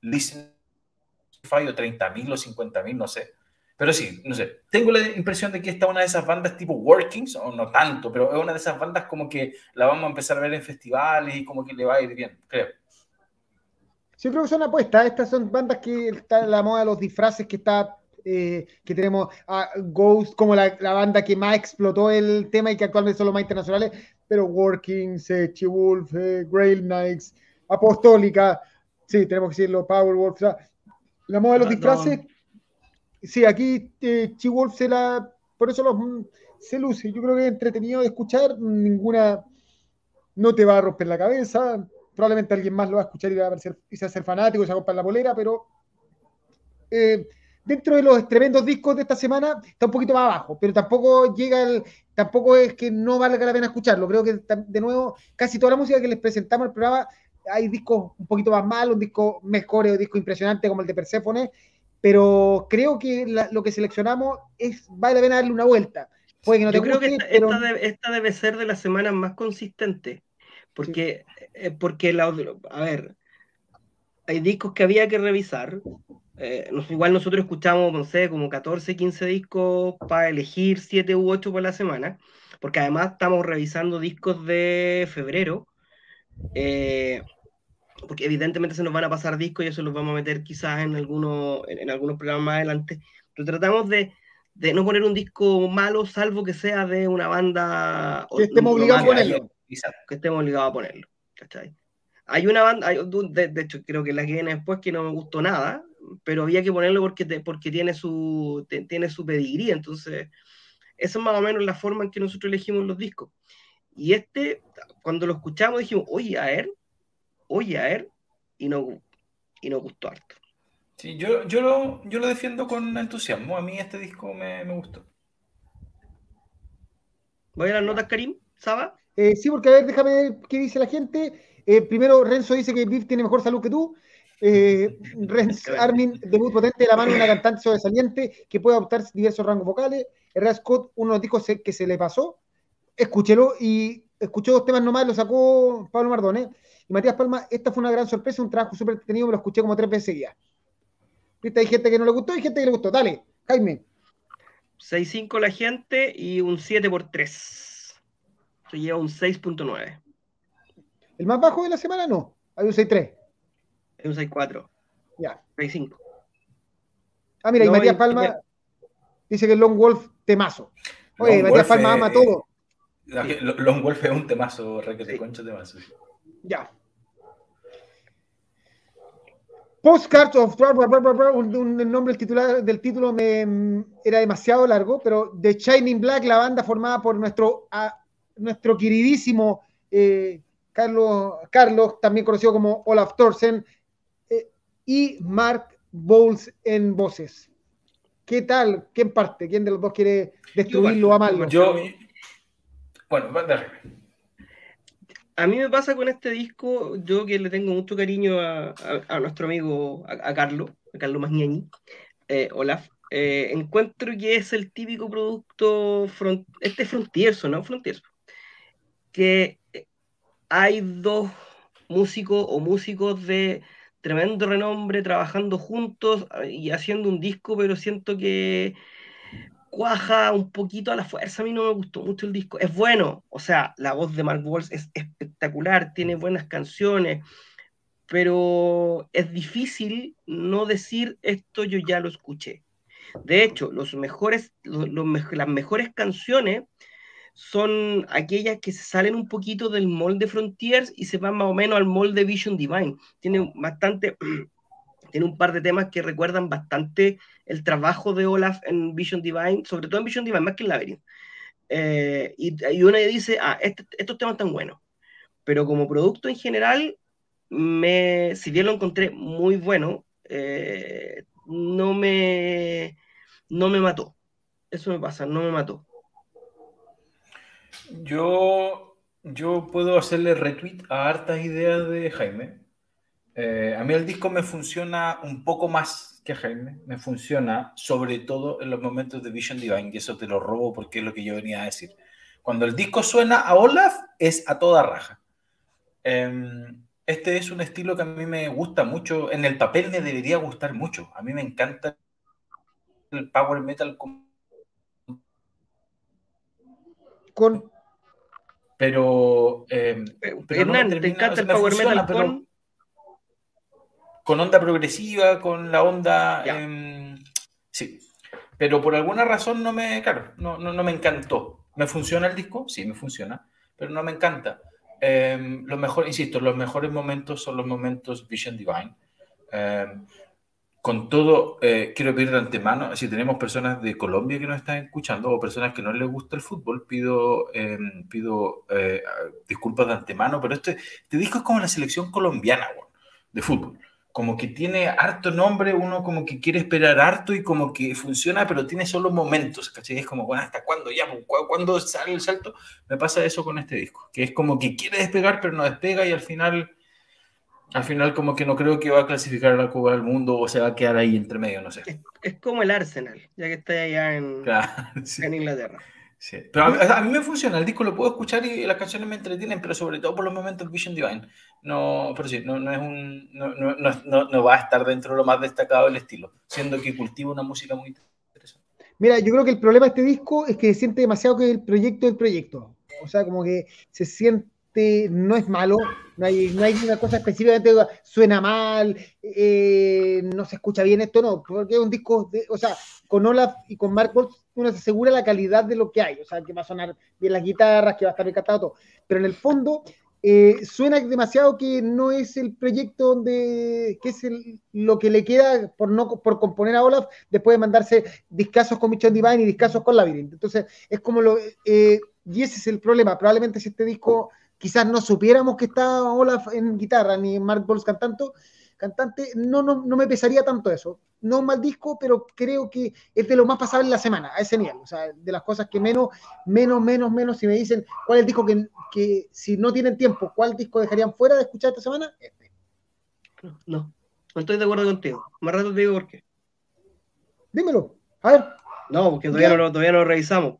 [SPEAKER 3] listen o 30.000 o 50.000, no sé. Pero sí, no sé. Tengo la impresión de que esta es una de esas bandas tipo Workings, o no tanto, pero es una de esas bandas como que la vamos a empezar a ver en festivales y como que le va a ir bien, creo.
[SPEAKER 1] Yo creo que son apuestas. Estas son bandas que está la moda de los disfraces que está. Eh, que tenemos a Ghost como la, banda que más explotó el tema y que actualmente son los más internacionales, pero Workings, eh, Wolf, eh, Grail Knights, Apostólica, sí, tenemos que decirlo, Powerwolf, la moda de los disfraces, sí, aquí eh, Wolf se la, por eso los, se luce, yo creo que es entretenido de escuchar, ninguna, no te va a romper la cabeza, probablemente alguien más lo va a escuchar y va a ser, y a ser fanático y se va a comprar la bolera, pero eh, dentro de los tremendos discos de esta semana está un poquito más abajo, pero tampoco llega el, tampoco es que no valga la pena escucharlo. Creo que de nuevo, casi toda la música que les presentamos el programa, hay discos un poquito más malos, un disco mejor, un disco impresionante como el de Persephone, pero creo que lo que seleccionamos es vale la pena darle una vuelta.
[SPEAKER 2] Puede que no Yo creo que esta, debe, ser de las semanas más consistentes, porque eh, porque la, a ver, hay discos que había que revisar. Eh, igual nosotros escuchamos, no sé, como 14, 15 discos para elegir 7 u 8 por la semana, porque además estamos revisando discos de febrero, eh, porque evidentemente se nos van a pasar discos y eso los vamos a meter quizás en, algunos en, algunos programas más adelante, pero tratamos de, de, no poner un disco malo, salvo que sea de una banda...
[SPEAKER 1] Que estemos obligados a ponerlo.
[SPEAKER 2] Que estemos obligados a ponerlo. Hay una banda, de, hecho, creo que la que viene después que no me gustó nada, pero había que ponerlo porque, porque tiene, su, tiene su pedigrí, entonces, esa es más o menos la forma en que nosotros elegimos los discos. Y este, cuando lo escuchamos, dijimos, oye, a ver, oye, a ver, y no, y no gustó harto.
[SPEAKER 3] Sí, yo, yo, lo, yo lo defiendo con entusiasmo. A mí este disco me, me gustó.
[SPEAKER 2] ¿Voy a las notas, Karim? ¿Saba?
[SPEAKER 1] Eh, sí, porque a ver, déjame ver qué dice la gente. Eh, primero, Renzo dice que Biff tiene mejor salud que tú. Eh, Renzo Armin, debut potente de la mano de una cantante sobresaliente que puede adoptar diversos rangos vocales. Herrera Scott, uno de los discos que se le pasó. Escúchelo y escuchó dos temas nomás, lo sacó Pablo Mardone. Y Matías Palma, esta fue una gran sorpresa, un trabajo súper entretenido, me lo escuché como tres veces ya. ¿Viste? Hay gente que no le gustó y gente que le gustó. Dale, Jaime.
[SPEAKER 2] 6-5 la gente y un 7 por 3 lleva un 6.9.
[SPEAKER 1] ¿El más bajo de la semana? No. Hay un 6.3.
[SPEAKER 2] Hay un 6.4.
[SPEAKER 1] Ya.
[SPEAKER 2] 6.5.
[SPEAKER 1] Ah, mira, y Matías Palma dice que Long Wolf temazo. Oye, Matías Palma ama todo.
[SPEAKER 3] Long Wolf es un temazo, requete concha temazo.
[SPEAKER 1] Ya. Postcards of un, el nombre del, titular, del título me, era demasiado largo, pero The Shining Black, la banda formada por nuestro nuestro queridísimo eh, Carlos, Carlos, también conocido como Olaf Thorsen, eh, y Mark Bowles en voces. ¿Qué tal? ¿Quién parte? ¿Quién de los dos quiere destruirlo o amarlo?
[SPEAKER 3] Yo, bueno,
[SPEAKER 2] A mí me pasa con este disco, yo que le tengo mucho cariño a, nuestro amigo, a, Carlos, a Carlos Magniani, eh, Olaf, encuentro que es el típico producto, front, este Frontiers, ¿no? Frontiers, que hay dos músicos o músicos de tremendo renombre trabajando juntos ah, y haciendo un disco, pero siento que cuaja un poquito a la fuerza. A mí no me gustó mucho el disco. Es bueno, o sea, la voz de Mark Walsh es espectacular, tiene buenas canciones, pero es difícil no decir esto yo ya lo escuché. De hecho, los las mejores canciones son aquellas que se salen un poquito del molde Frontiers y se van más o menos al molde Vision Divine. Tiene bastante, tiene un par de temas que recuerdan bastante el trabajo de Olaf en Vision Divine, sobre todo en Vision Divine, más que en Labyrinth. Eh, y, y, uno dice, ah, este, estos temas están buenos, pero como producto en general, me, si bien lo encontré muy bueno, eh, no, me, no me mató. Eso me pasa, no me mató.
[SPEAKER 3] Yo, yo puedo hacerle retweet a hartas ideas de Jaime. Eh, a mí el disco me funciona un poco más que Jaime. Me funciona sobre todo en los momentos de Vision Divine, y eso te lo robo porque es lo que yo venía a decir. Cuando el disco suena a Olaf, es a toda raja. Em, este es un estilo que a mí me gusta mucho. En el papel me debería gustar mucho. A mí me encanta el power metal con.
[SPEAKER 1] con...
[SPEAKER 3] Pero. Eh,
[SPEAKER 2] Hernán, ¿te encanta el power metal con.?
[SPEAKER 3] Con onda progresiva, con la onda. Eh, sí. Pero por alguna razón no me. Claro, no, no, no me encantó. ¿Me funciona el disco? Sí, me funciona. Pero no me encanta. Eh, los mejores, insisto, los mejores momentos son los momentos Vision Divine. Con todo, eh, quiero pedir de antemano, si tenemos personas de Colombia que nos están escuchando o personas que no les gusta el fútbol, pido, em, pido eh, disculpas de antemano, pero este, este disco es como la selección colombiana de fútbol como que tiene harto nombre, uno como que quiere esperar harto y como que funciona, pero tiene solo momentos, ¿cachai? Es como, bueno, ¿hasta cuándo ya? ¿Cuándo sale el salto? Me pasa eso con este disco, que es como que quiere despegar, pero no despega y al final, al final como que no creo que va a clasificar a la Copa del Mundo o se va a quedar ahí entre medio, no sé.
[SPEAKER 2] Es, como el Arsenal, ya que está allá en, en Inglaterra.
[SPEAKER 3] Sí. Pero a, mí me funciona, el disco lo puedo escuchar y las canciones me entretienen, pero sobre todo por los momentos Vision Divine. No, pero sí, no, no es un, no, no, no, va a estar dentro de lo más destacado del estilo, siendo que cultiva una música muy interesante.
[SPEAKER 1] Mira, yo creo que el problema de este disco es que se siente demasiado que el proyecto del proyecto. O sea, como que se siente, no es malo, no hay, no hay una cosa específicamente, suena mal, eh, no se escucha bien esto, no, porque es un disco, de, o sea, con Olaf y con Mark Wolf uno se asegura la calidad de lo que hay, o sea, que va a sonar bien las guitarras, que va a estar bien cantado todo, pero en el fondo eh, suena demasiado que no es el proyecto donde, que es lo que le queda por no por componer a Olaf después de mandarse discasos con Mission Divine y discasos con Labyrinth. Entonces, es como lo, eh, y ese es el problema, probablemente si este disco quizás no supiéramos que está Olaf en guitarra ni Mark Bowles cantando, cantante, no, no, no me pesaría tanto eso. No un mal disco, pero creo que es de lo más pasable en la semana, a ese nivel. O sea, de las cosas que menos, menos, menos, menos, si me dicen cuál es el disco que, que si no tienen tiempo, ¿cuál disco dejarían fuera de escuchar esta semana? Este.
[SPEAKER 2] No, no estoy de acuerdo contigo. Más rato te digo por qué.
[SPEAKER 1] Dímelo, a ver.
[SPEAKER 2] No, porque todavía no, todavía no lo revisamos.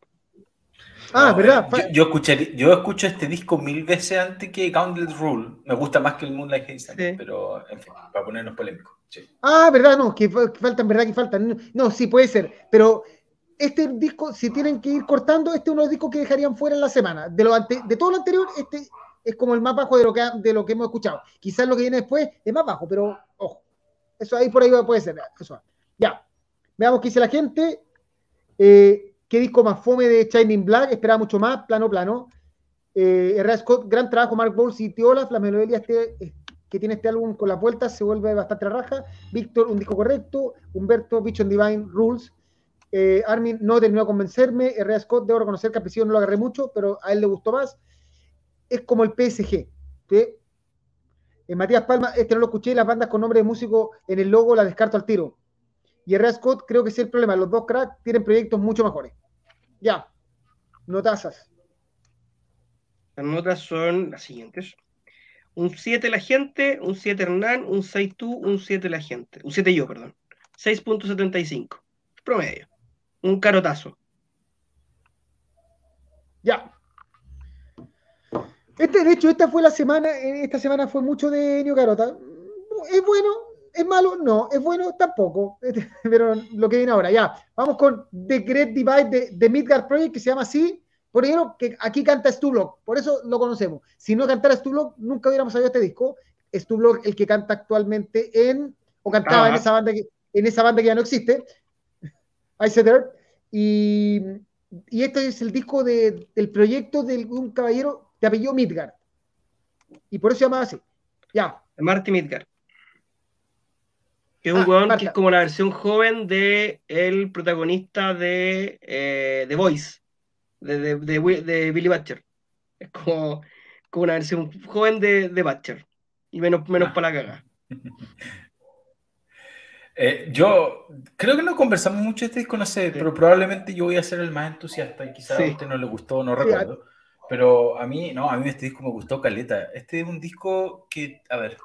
[SPEAKER 1] Ah, verdad.
[SPEAKER 3] Yo, escuché, yo escucho este disco mil veces antes que Gauntlet Rule. Me gusta más que el Moonlight Haze, pero en fin, para ponernos polémicos.
[SPEAKER 1] Ah, verdad, no, que faltan, verdad que faltan. No, sí, puede ser, pero este disco, si tienen que ir cortando, este es uno de los discos que dejarían fuera en la semana. De, lo de todo lo anterior, este es como el más bajo de lo que, de lo que hemos escuchado. Quizás lo que viene después es más bajo, pero ojo, eso ahí por ahí puede ser. Ya, veamos qué dice la gente. Eh, Qué disco más fome de Shining Black, esperaba mucho más, plano, plano. Eh, R. Scott, gran trabajo, Mark Bowles y Tiola, la melodía este, eh, que tiene este álbum con la vuelta se vuelve bastante raja. Víctor, un disco correcto. Humberto, Vision Divine, Rules. Eh, Armin no terminó de convencerme. R. Scott, debo reconocer que al principio no lo agarré mucho, pero a él le gustó más. Es como el PSG. Eh, Matías Palma, este no lo escuché, las bandas con nombre de músico en el logo las descarto al tiro. Y R. Scott, creo que es el problema. Los dos cracks tienen proyectos mucho mejores. Ya. Notazas.
[SPEAKER 2] Las notas son las siguientes. Un 7 la gente, un 7 Hernán, un 6 tú, un 7 la gente. Un 7 yo, perdón. 6.75. Promedio. Un carotazo.
[SPEAKER 1] Ya. Este, de hecho, esta fue la semana, esta semana fue mucho de Enio Carota. Es bueno, ¿Es malo? No. ¿Es bueno? Tampoco. Pero lo que viene ahora, ya. Vamos con The Great Divide de, de Midgard Project, que se llama así. Por ejemplo, que aquí canta Stublok, por eso lo conocemos. Si no cantara Stublok, nunca hubiéramos sabido este disco. Stublok, el que canta actualmente en, o cantaba en, ah. esa banda que, en esa banda que ya no existe, I Said Y, y este es el disco de, del proyecto de un caballero de apellido Midgard. Y por eso se llama así. Ya.
[SPEAKER 2] Marty Midgard. Que es un ah, que es como la versión joven de el protagonista de eh, The Voice, de, de, Billy Butcher. Es como, como, una versión joven de, de Butcher. Y menos, menos ah. para la caga.
[SPEAKER 3] Eh, yo creo que no conversamos mucho este disco, no sé, pero probablemente yo voy a ser el más entusiasta y quizás a usted no le gustó, no recuerdo. Pero a mí, no, a mí este disco me gustó caleta. Este es un disco que, a ver,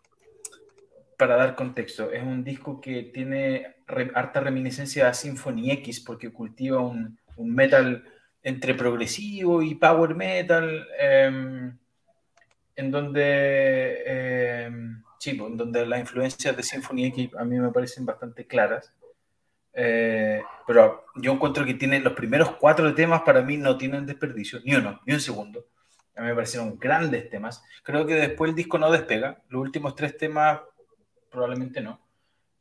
[SPEAKER 3] para dar contexto, es un disco que tiene harta reminiscencia a Symphony X porque cultiva un, metal entre progresivo y power metal, em, en donde, em, sí, en donde las influencias de Symphony X a mí me parecen bastante claras. Eh, pero yo encuentro que tiene los primeros cuatro temas para mí no tienen desperdicio, ni uno, ni un segundo. A mí me parecieron grandes temas. Creo que después el disco no despega. Los últimos tres temas probablemente no.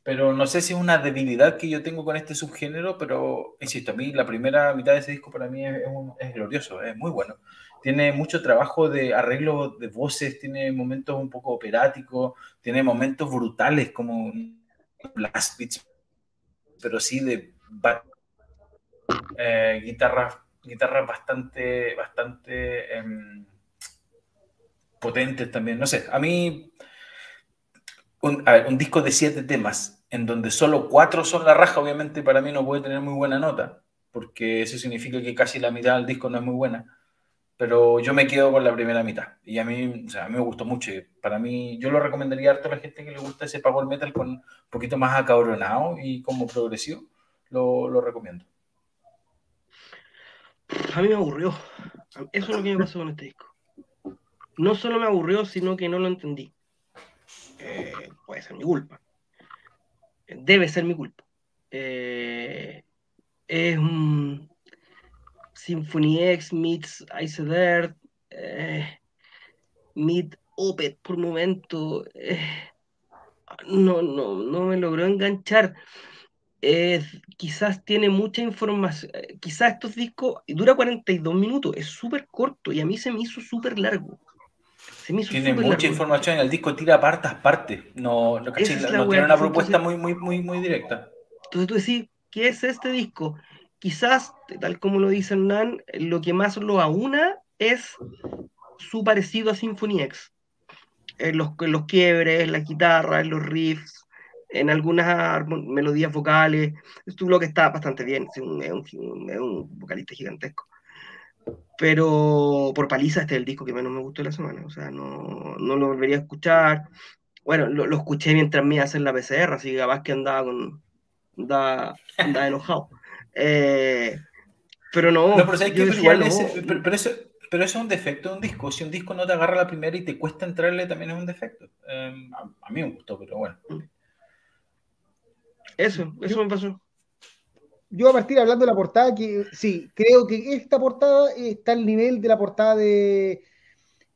[SPEAKER 3] Pero no sé si es una debilidad que yo tengo con este subgénero, pero insisto, a mí la primera mitad de ese disco para mí es, glorioso, es muy bueno. Tiene mucho trabajo de arreglo de voces, tiene momentos un poco operáticos, tiene momentos brutales como blast beats, pero sí de eh, guitarras, guitarras bastante, bastante em, potentes también. No sé, a mí un, disco de siete temas, en donde solo cuatro son la raja, obviamente para mí no puede tener muy buena nota, porque eso significa que casi la mitad del disco no es muy buena. Pero yo me quedo con la primera mitad. Y a mí, o sea, a mí me gustó mucho. Para mí, yo lo recomendaría a toda la gente que le gusta ese power metal con un poquito más acabronado y como progresivo. Lo, lo recomiendo.
[SPEAKER 2] A mí me aburrió. Eso es lo que me pasó con este disco. No solo me aburrió, sino que no lo entendí. Eh, puede ser mi culpa. Debe ser mi culpa. Eh, es un Symphony X meets Ice Dirt, eh, meet Opet por momento. no, no, no me logró enganchar. quizás tiene mucha información. Quizás estos discos dura 42 minutos, es súper corto y a mí se me hizo súper largo.
[SPEAKER 3] Tiene mucha información en el disco, tira partes, partes. No, no, tiene una propuesta muy, muy, muy, muy directa.
[SPEAKER 2] Entonces tú decís, ¿qué es este disco? Quizás, tal como lo dice Hernán, lo que más lo aúna es su parecido a Symphony X. En los, los quiebres, en la guitarra, en los riffs, en algunas melodías vocales. Es un que está bastante bien, es un, es un vocalista gigantesco pero por paliza este es el disco que menos me gustó de la semana, o sea, no, no lo volvería a escuchar. Bueno, lo, lo escuché mientras me iba a hacer la PCR, así que capaz que andaba con andaba, andaba enojado. Eh, pero no,
[SPEAKER 3] pero, igual pero, eso, pero eso es un defecto de un disco. Si un disco no te agarra la primera y te cuesta entrarle, también es un defecto. A, a, mí me gustó, pero bueno.
[SPEAKER 2] Eso, eso me pasó
[SPEAKER 1] yo a partir hablando de la portada, que sí, creo que esta portada está al nivel de la portada de,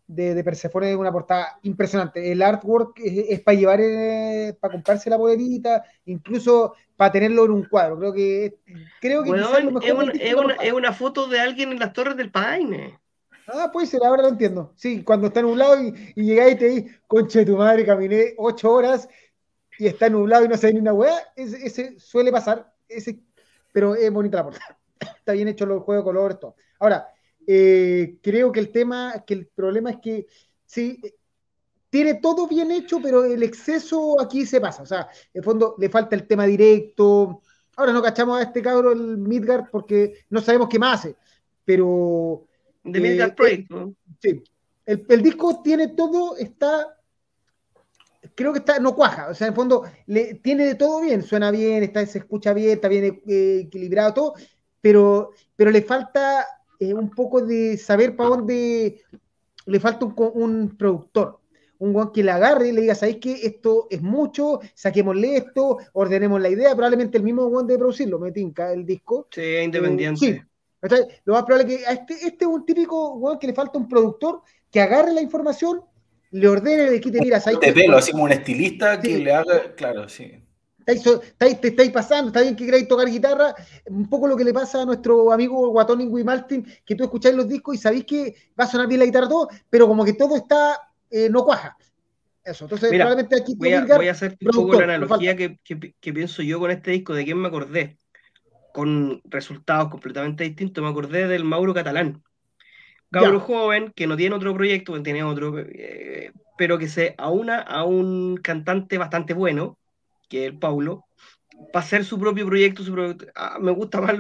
[SPEAKER 1] de, de Persephone, una portada impresionante. El artwork es, para llevar, eh, para comprarse la poderita, incluso para tenerlo en un cuadro. Creo que creo que
[SPEAKER 2] es, una, foto de alguien en las Torres del Paine.
[SPEAKER 1] Ah, puede ser, ahora lo entiendo. Sí, cuando está nublado y, y llegáis y te di, conche de tu madre, caminé ocho horas y está nublado y no sé ni una weá, ese, ese suele pasar. Ese pero es bonita la portada. Está bien hecho el juego de colores, todo. Ahora, eh, creo que el tema, que el problema es que sí, tiene todo bien hecho, pero el exceso aquí se pasa. O sea, en el fondo le falta el tema directo. Ahora no cachamos a este cabro, el Midgard, porque no sabemos qué más hace. Pero.
[SPEAKER 2] De Midgard eh,
[SPEAKER 1] sí. El, el, disco tiene todo, está creo que está, no cuaja, o sea, en el fondo le, tiene de todo bien, suena bien, está, se escucha bien, está bien eh, equilibrado todo, pero, pero le falta eh, un poco de saber para dónde, le falta un, un productor, un guan que le agarre y le diga, ¿sabéis que esto es mucho? Saquémosle esto, ordenemos la idea, probablemente el mismo guan de producirlo, me tinca el disco.
[SPEAKER 2] Sí, independiente.
[SPEAKER 1] sí. Lo más probable que a este, este es un típico guan que le falta un productor que agarre la información le ordene, le quite, mira,
[SPEAKER 3] ¿sabes? De pelo, así como un estilista que le haga, claro, sí.
[SPEAKER 1] Estáis, te estáis pasando, está bien que queráis tocar guitarra, un poco lo que le pasa a nuestro amigo Guatón y Martin, que tú escucháis los discos y sabéis que va a sonar bien la guitarra todo, pero como que todo está, eh, no cuaja.
[SPEAKER 2] Eso, entonces probablemente aquí voy a, voy a hacer un poco la analogía que, que, pienso yo con este disco, de quién me acordé, con resultados completamente distintos. Me acordé del Mauro Catalán, cabro joven que no tiene otro proyecto, que tiene otro, eh, pero que se aúna a un cantante bastante bueno, que es el Paulo, para hacer su propio proyecto. Su ah, me gusta más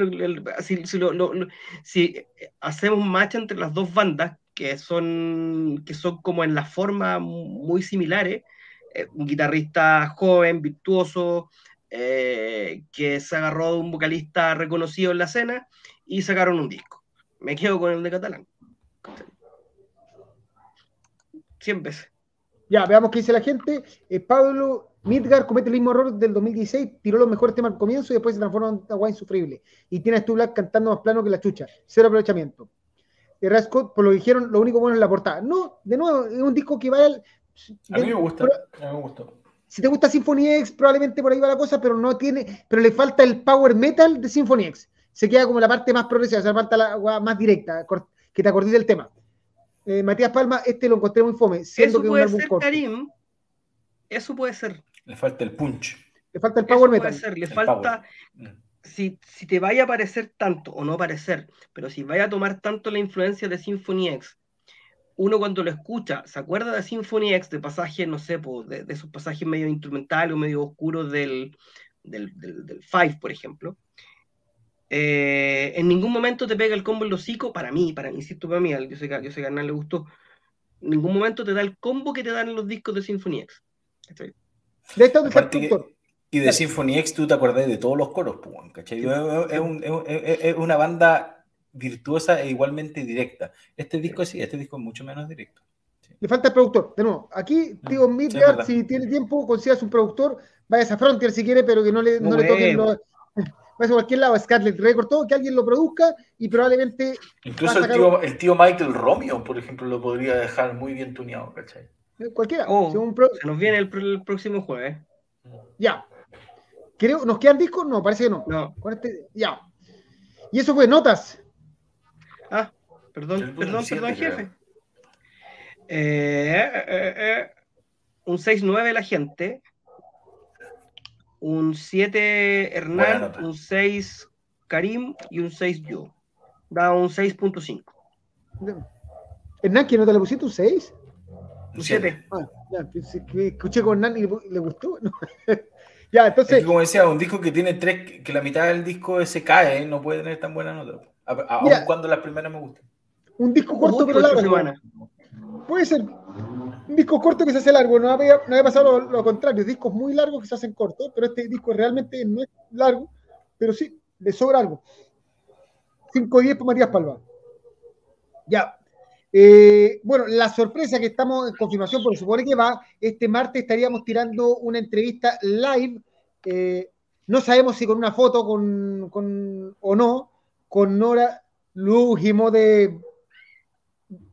[SPEAKER 2] si, hacemos match entre las dos bandas, que son, que son como en la forma muy similares, eh, un guitarrista joven, virtuoso, eh, que se agarró de un vocalista reconocido en la escena y sacaron un disco. Me quedo con el de Catalán. 100 veces.
[SPEAKER 1] Ya, veamos qué dice la gente. Eh, Pablo Midgar comete el mismo error del 2016, tiró los mejores temas al comienzo y después se transforma en agua insufrible. Y tiene a Stu Black cantando más plano que la chucha. Cero aprovechamiento. Y Rascot, por lo que dijeron, lo único bueno es la portada. No, de nuevo, es un disco que va al.
[SPEAKER 3] A mí me gusta. a mí me gustó.
[SPEAKER 1] Si te gusta Symphony X, probablemente por ahí va la cosa, pero no tiene. Pero le falta el power metal de Symphony X. Se queda como la parte más progresiva, o sea, falta la más directa, que te acordé del tema. Eh, Matías Palma, este lo encontré muy fome, siendo
[SPEAKER 2] Eso que puede un ser, Karim. Eso puede ser.
[SPEAKER 3] Le falta el punch.
[SPEAKER 1] Le falta el power metal.
[SPEAKER 2] Puede ser, le falta. Mm. Si, si, te vaya a parecer tanto, o no parecer, pero si vaya a tomar tanto la influencia de Symphony X, uno cuando lo escucha, ¿se acuerda de Symphony X, de pasajes, no sé, de, de, esos pasajes medio instrumentales o medio oscuros del, del, del, Five, por ejemplo? Eh, en ningún momento te pega el combo en los hocico, para mí, para mí, insisto, para mí, yo sé, yo sé que a Hernán le gustó, en ningún momento te da el combo que te dan los discos de Symphony X.
[SPEAKER 3] De esto y de Symphony X tú te acordás de todos los coros, ¿cachai? Es, una banda virtuosa e igualmente directa. Este disco sí, este disco es mucho menos directo.
[SPEAKER 1] Le falta el productor. De nuevo, aquí, digo, Midgard, si tiene tiempo, consigas un productor, vaya a Frontier si quiere, pero que no le, no le toquen los, a cualquier lado, Scarlett Record, todo, que alguien lo produzca y probablemente.
[SPEAKER 3] Incluso el tío, el tío, Michael Romeo, por ejemplo, lo podría dejar muy bien tuneado, ¿cachai?
[SPEAKER 1] Eh, cualquiera.
[SPEAKER 2] Oh, se nos viene el, próximo jueves.
[SPEAKER 1] Ya. Creo, ¿Nos quedan discos? No, parece que no.
[SPEAKER 2] No.
[SPEAKER 1] Este, ya. Y eso fue notas.
[SPEAKER 2] Ah, perdón, perdón, perdón, jefe. Eh, eh, un 6-9 la gente un 7 Hernán, un 6 Karim y un 6 yo. Da un 6.5.
[SPEAKER 1] Hernán, ¿quién no te le pusiste un 6?
[SPEAKER 2] Un 7.
[SPEAKER 1] Ah, ya, escuché con Hernán y le, gustó. ya, entonces.
[SPEAKER 3] como decía, un disco que tiene tres, que la mitad del disco se cae, no puede tener tan buena nota. Aún cuando las primeras me gustan.
[SPEAKER 1] Un disco corto pero largo. Puede ser un disco corto que se hace largo, no había, no había pasado lo, contrario, discos muy largos que se hacen cortos, pero este disco realmente no es largo, pero sí, le sobra algo. 5-10 por Matías Palma. Ya. Eh, bueno, la sorpresa que estamos en confirmación, por supone que va, este martes estaríamos tirando una entrevista live, eh, no sabemos si con una foto con, con o no, con Nora Lujimo de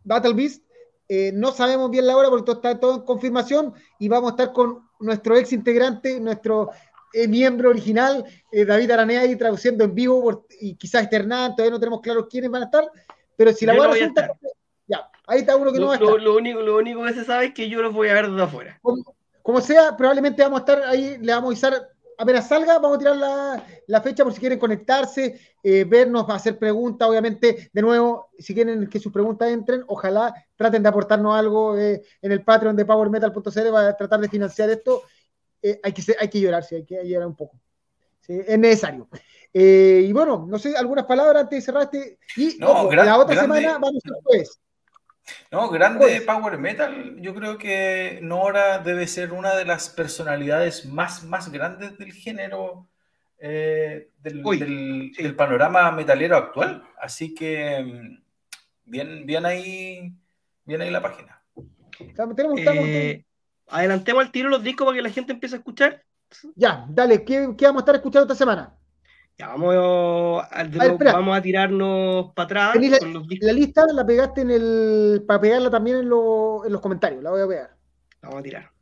[SPEAKER 1] Battle Beast, eh, no sabemos bien la hora porque todo está todo en confirmación y vamos a estar con nuestro ex integrante, nuestro eh, miembro original, eh, David Aranea, ahí traduciendo en vivo y quizás externando, todavía no tenemos claro quiénes van a estar, pero si la hora resulta, ya, ahí está uno que no va a estar.
[SPEAKER 2] Lo, único, lo único que se sabe es que yo los voy a ver desde afuera.
[SPEAKER 1] Como, sea, probablemente vamos a estar ahí, le vamos a avisar apenas salga, vamos a tirar la, la fecha por si quieren conectarse, eh, vernos, hacer preguntas, obviamente, de nuevo, si quieren que sus preguntas entren, ojalá traten de aportarnos algo eh, en el Patreon de PowerMetal.cl para tratar de financiar esto. Eh, hay, que hay que llorar, sí, hay que llorar un poco. es necesario. y bueno, no sé, algunas palabras antes de cerrar este. Y la otra semana vamos a jueves.
[SPEAKER 3] No, grande Power Metal. Yo creo que Nora debe ser una de las personalidades más, más grandes del género eh, del, panorama metalero actual. Así que mm, bien, bien ahí, bien ahí la página.
[SPEAKER 2] Eh, adelantemos al tiro los discos para que la gente empiece a escuchar.
[SPEAKER 1] Ya, dale, ¿qué, vamos a estar escuchando esta semana?
[SPEAKER 2] Ya, vamos a, vamos a tirarnos para atrás.
[SPEAKER 1] La, lista la pegaste en el. para pegarla también en, los comentarios, la voy a pegar.
[SPEAKER 2] La vamos a tirar.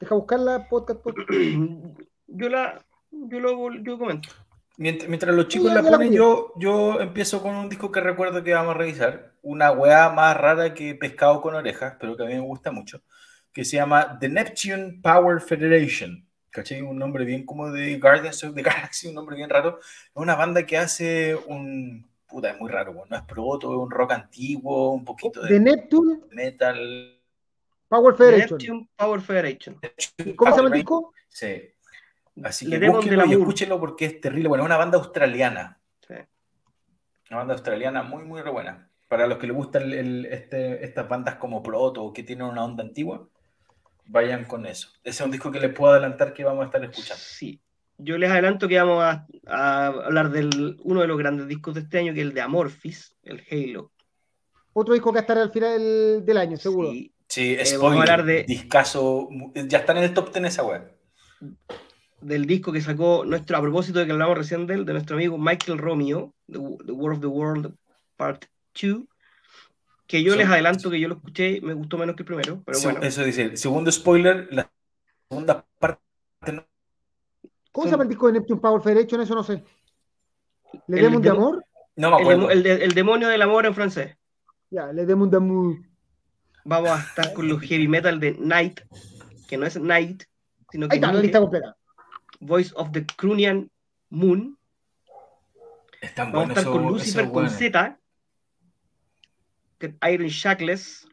[SPEAKER 1] Deja buscarla, podcast.
[SPEAKER 2] yo la. Yo lo yo comento.
[SPEAKER 3] Mientras, los chicos la ponen, yo, yo empiezo con un disco que recuerdo que vamos a revisar. Una weá más rara que Pescado con orejas, pero que a mí me gusta mucho. que se llama The Neptune Power Federation. ¿Cachai? Un nombre bien como de Guardians of the Galaxy, un nombre bien raro. Es una banda que hace un. Puta, es muy raro, no es proto, es un rock antiguo, un poquito de.
[SPEAKER 1] The Neptune
[SPEAKER 3] Metal.
[SPEAKER 1] Power Federation.
[SPEAKER 2] Neptune Power Federation.
[SPEAKER 1] ¿Cómo se llama el disco?
[SPEAKER 3] Sí. Así que búsquenlo y escúchenlo porque es terrible. Bueno, es una banda australiana. Sí. Una banda australiana muy, muy buena. Para los que les gustan este, estas bandas como Proto o que tienen una onda antigua, vayan con eso. Ese es un disco que les puedo adelantar que vamos a estar escuchando.
[SPEAKER 2] Sí. Yo les adelanto que vamos a, hablar de uno de los grandes discos de este año, que es el de Amorphis, el Halo.
[SPEAKER 1] Otro disco que estará al final del, año, seguro.
[SPEAKER 3] Sí, sí eh, spoiler, de... discaso, ya están en el top 10 esa web
[SPEAKER 2] del disco que sacó nuestro, a propósito de que hablamos recién de él, de nuestro amigo Michael Romeo, The, War of the World Part 2, que yo les adelanto que yo lo escuché, me gustó menos que el primero, pero bueno.
[SPEAKER 3] Eso dice, segundo spoiler, la segunda parte
[SPEAKER 1] ¿Cómo se llama el disco de Neptune Power Federation? Eso no sé. ¿Le Demon de Amor?
[SPEAKER 2] No me acuerdo. El, el, demonio del amor en francés.
[SPEAKER 1] Ya, Le Demon de Amor.
[SPEAKER 2] Vamos a estar con los heavy metal de Night, que no es Night, sino que
[SPEAKER 1] Ahí está, la lista completa.
[SPEAKER 2] Voice of the Crunian Moon. Vamos a estar con Lucifer con Z. Iron Shackles.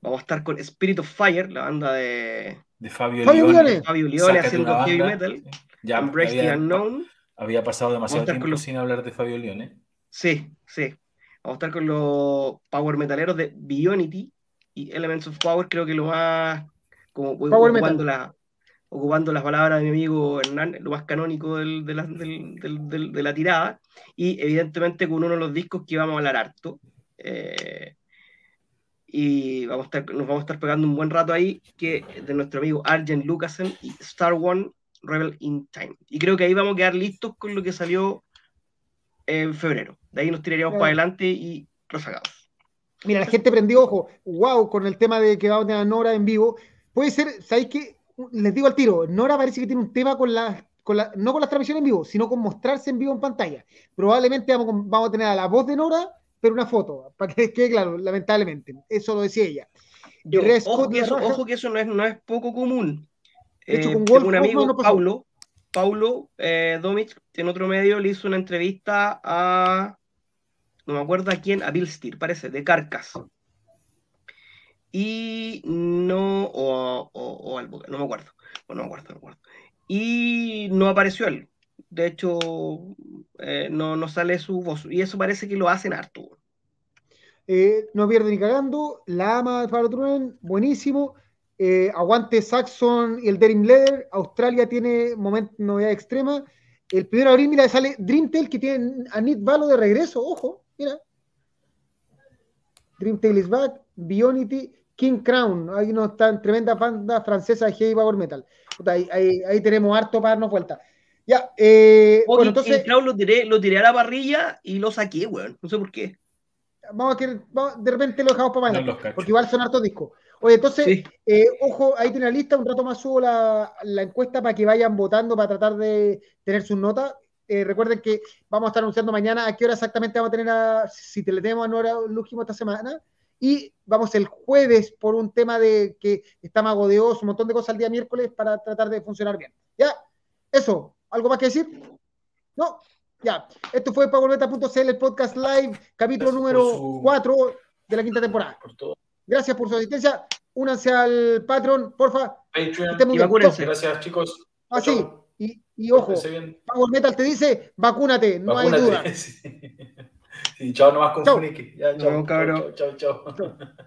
[SPEAKER 2] Vamos a estar con Spirit of Fire, la banda de,
[SPEAKER 3] de Fabio, Leone.
[SPEAKER 2] Fabio Leone haciendo heavy metal.
[SPEAKER 3] Ya, Embrace había, the Unknown. Había pasado demasiado tiempo sin hablar de Fabio Leone.
[SPEAKER 2] Sí, sí. Vamos a estar con los power metaleros de Bionity y Elements of Power, creo que lo más como power metal. la ocupando las palabras de mi amigo Hernán, lo más canónico del, de, la, del, de, la, tirada, y evidentemente con uno de los discos que vamos a hablar harto. Eh, y vamos a estar, nos vamos a estar pegando un buen rato ahí, que de nuestro amigo Arjen Lucasen y Star One Rebel in Time. Y creo que ahí vamos a quedar listos con lo que salió en febrero. De ahí nos tiraríamos para adelante y rezagados.
[SPEAKER 1] Mira, la gente prendió ojo, wow, con el tema de que vamos a tener a Nora en vivo. Puede ser, ¿sabéis qué? les digo al tiro, Nora parece que tiene un tema con la, con la, no con las transmisiones en vivo, sino con mostrarse en vivo en pantalla. Probablemente vamos, vamos a tener a la voz de Nora, pero una foto, para que quede claro, lamentablemente. Eso lo decía ella.
[SPEAKER 2] ojo, que eso, ojo, que eso, no es, no es poco común. Eh, con un amigo, Paulo, Paulo eh, en otro medio le hizo una entrevista a, no me acuerdo a quién, a Bill Steer, parece, de Carcas y no, o, o, o no me acuerdo, no me acuerdo, no me acuerdo. Y no apareció él. De hecho, eh, no, no sale su voz. Y eso parece que lo hacen harto.
[SPEAKER 1] Eh, no pierde ni cagando. La ama de Faro Truman, buenísimo. Eh, aguante Saxon y el Derim Leather. Australia tiene momento, novedad extrema. El primero de abril, mira, sale Dreamtail que tiene a Nit Valo de regreso. Ojo, mira. Dreamtail is back. Bionity. King Crown, hay una tremenda banda francesa de heavy power metal. ahí, tenemos harto para darnos vuelta. Ya, eh,
[SPEAKER 2] bueno, entonces. Lo tiré, lo tiré a la parrilla y lo saqué, weón. No sé por qué.
[SPEAKER 1] Vamos a que de repente lo dejamos para mañana, porque igual son hartos discos. Oye, entonces, eh, ojo, ahí tiene la lista, un rato más subo la, encuesta para que vayan votando para tratar de tener sus notas. Eh, recuerden que vamos a estar anunciando mañana a qué hora exactamente vamos a tener a, si te le tenemos a Nora Lúgimo esta semana y vamos el jueves por un tema de que está mago de un montón de cosas el día miércoles para tratar de funcionar bien. ¿Ya? Eso, ¿algo más que decir? No, ya. Esto fue PowerMeta.cl, el podcast live, capítulo número 4 de la quinta temporada. Gracias por su asistencia. Únanse al Patreon, porfa.
[SPEAKER 3] Patreon. Y. Gracias, chicos.
[SPEAKER 1] Ah, sí. Y, y ojo, Power Metal te dice, vacúnate, no hay duda.
[SPEAKER 3] Sí. chao nomás con chao. Chao, chao, chao, chao.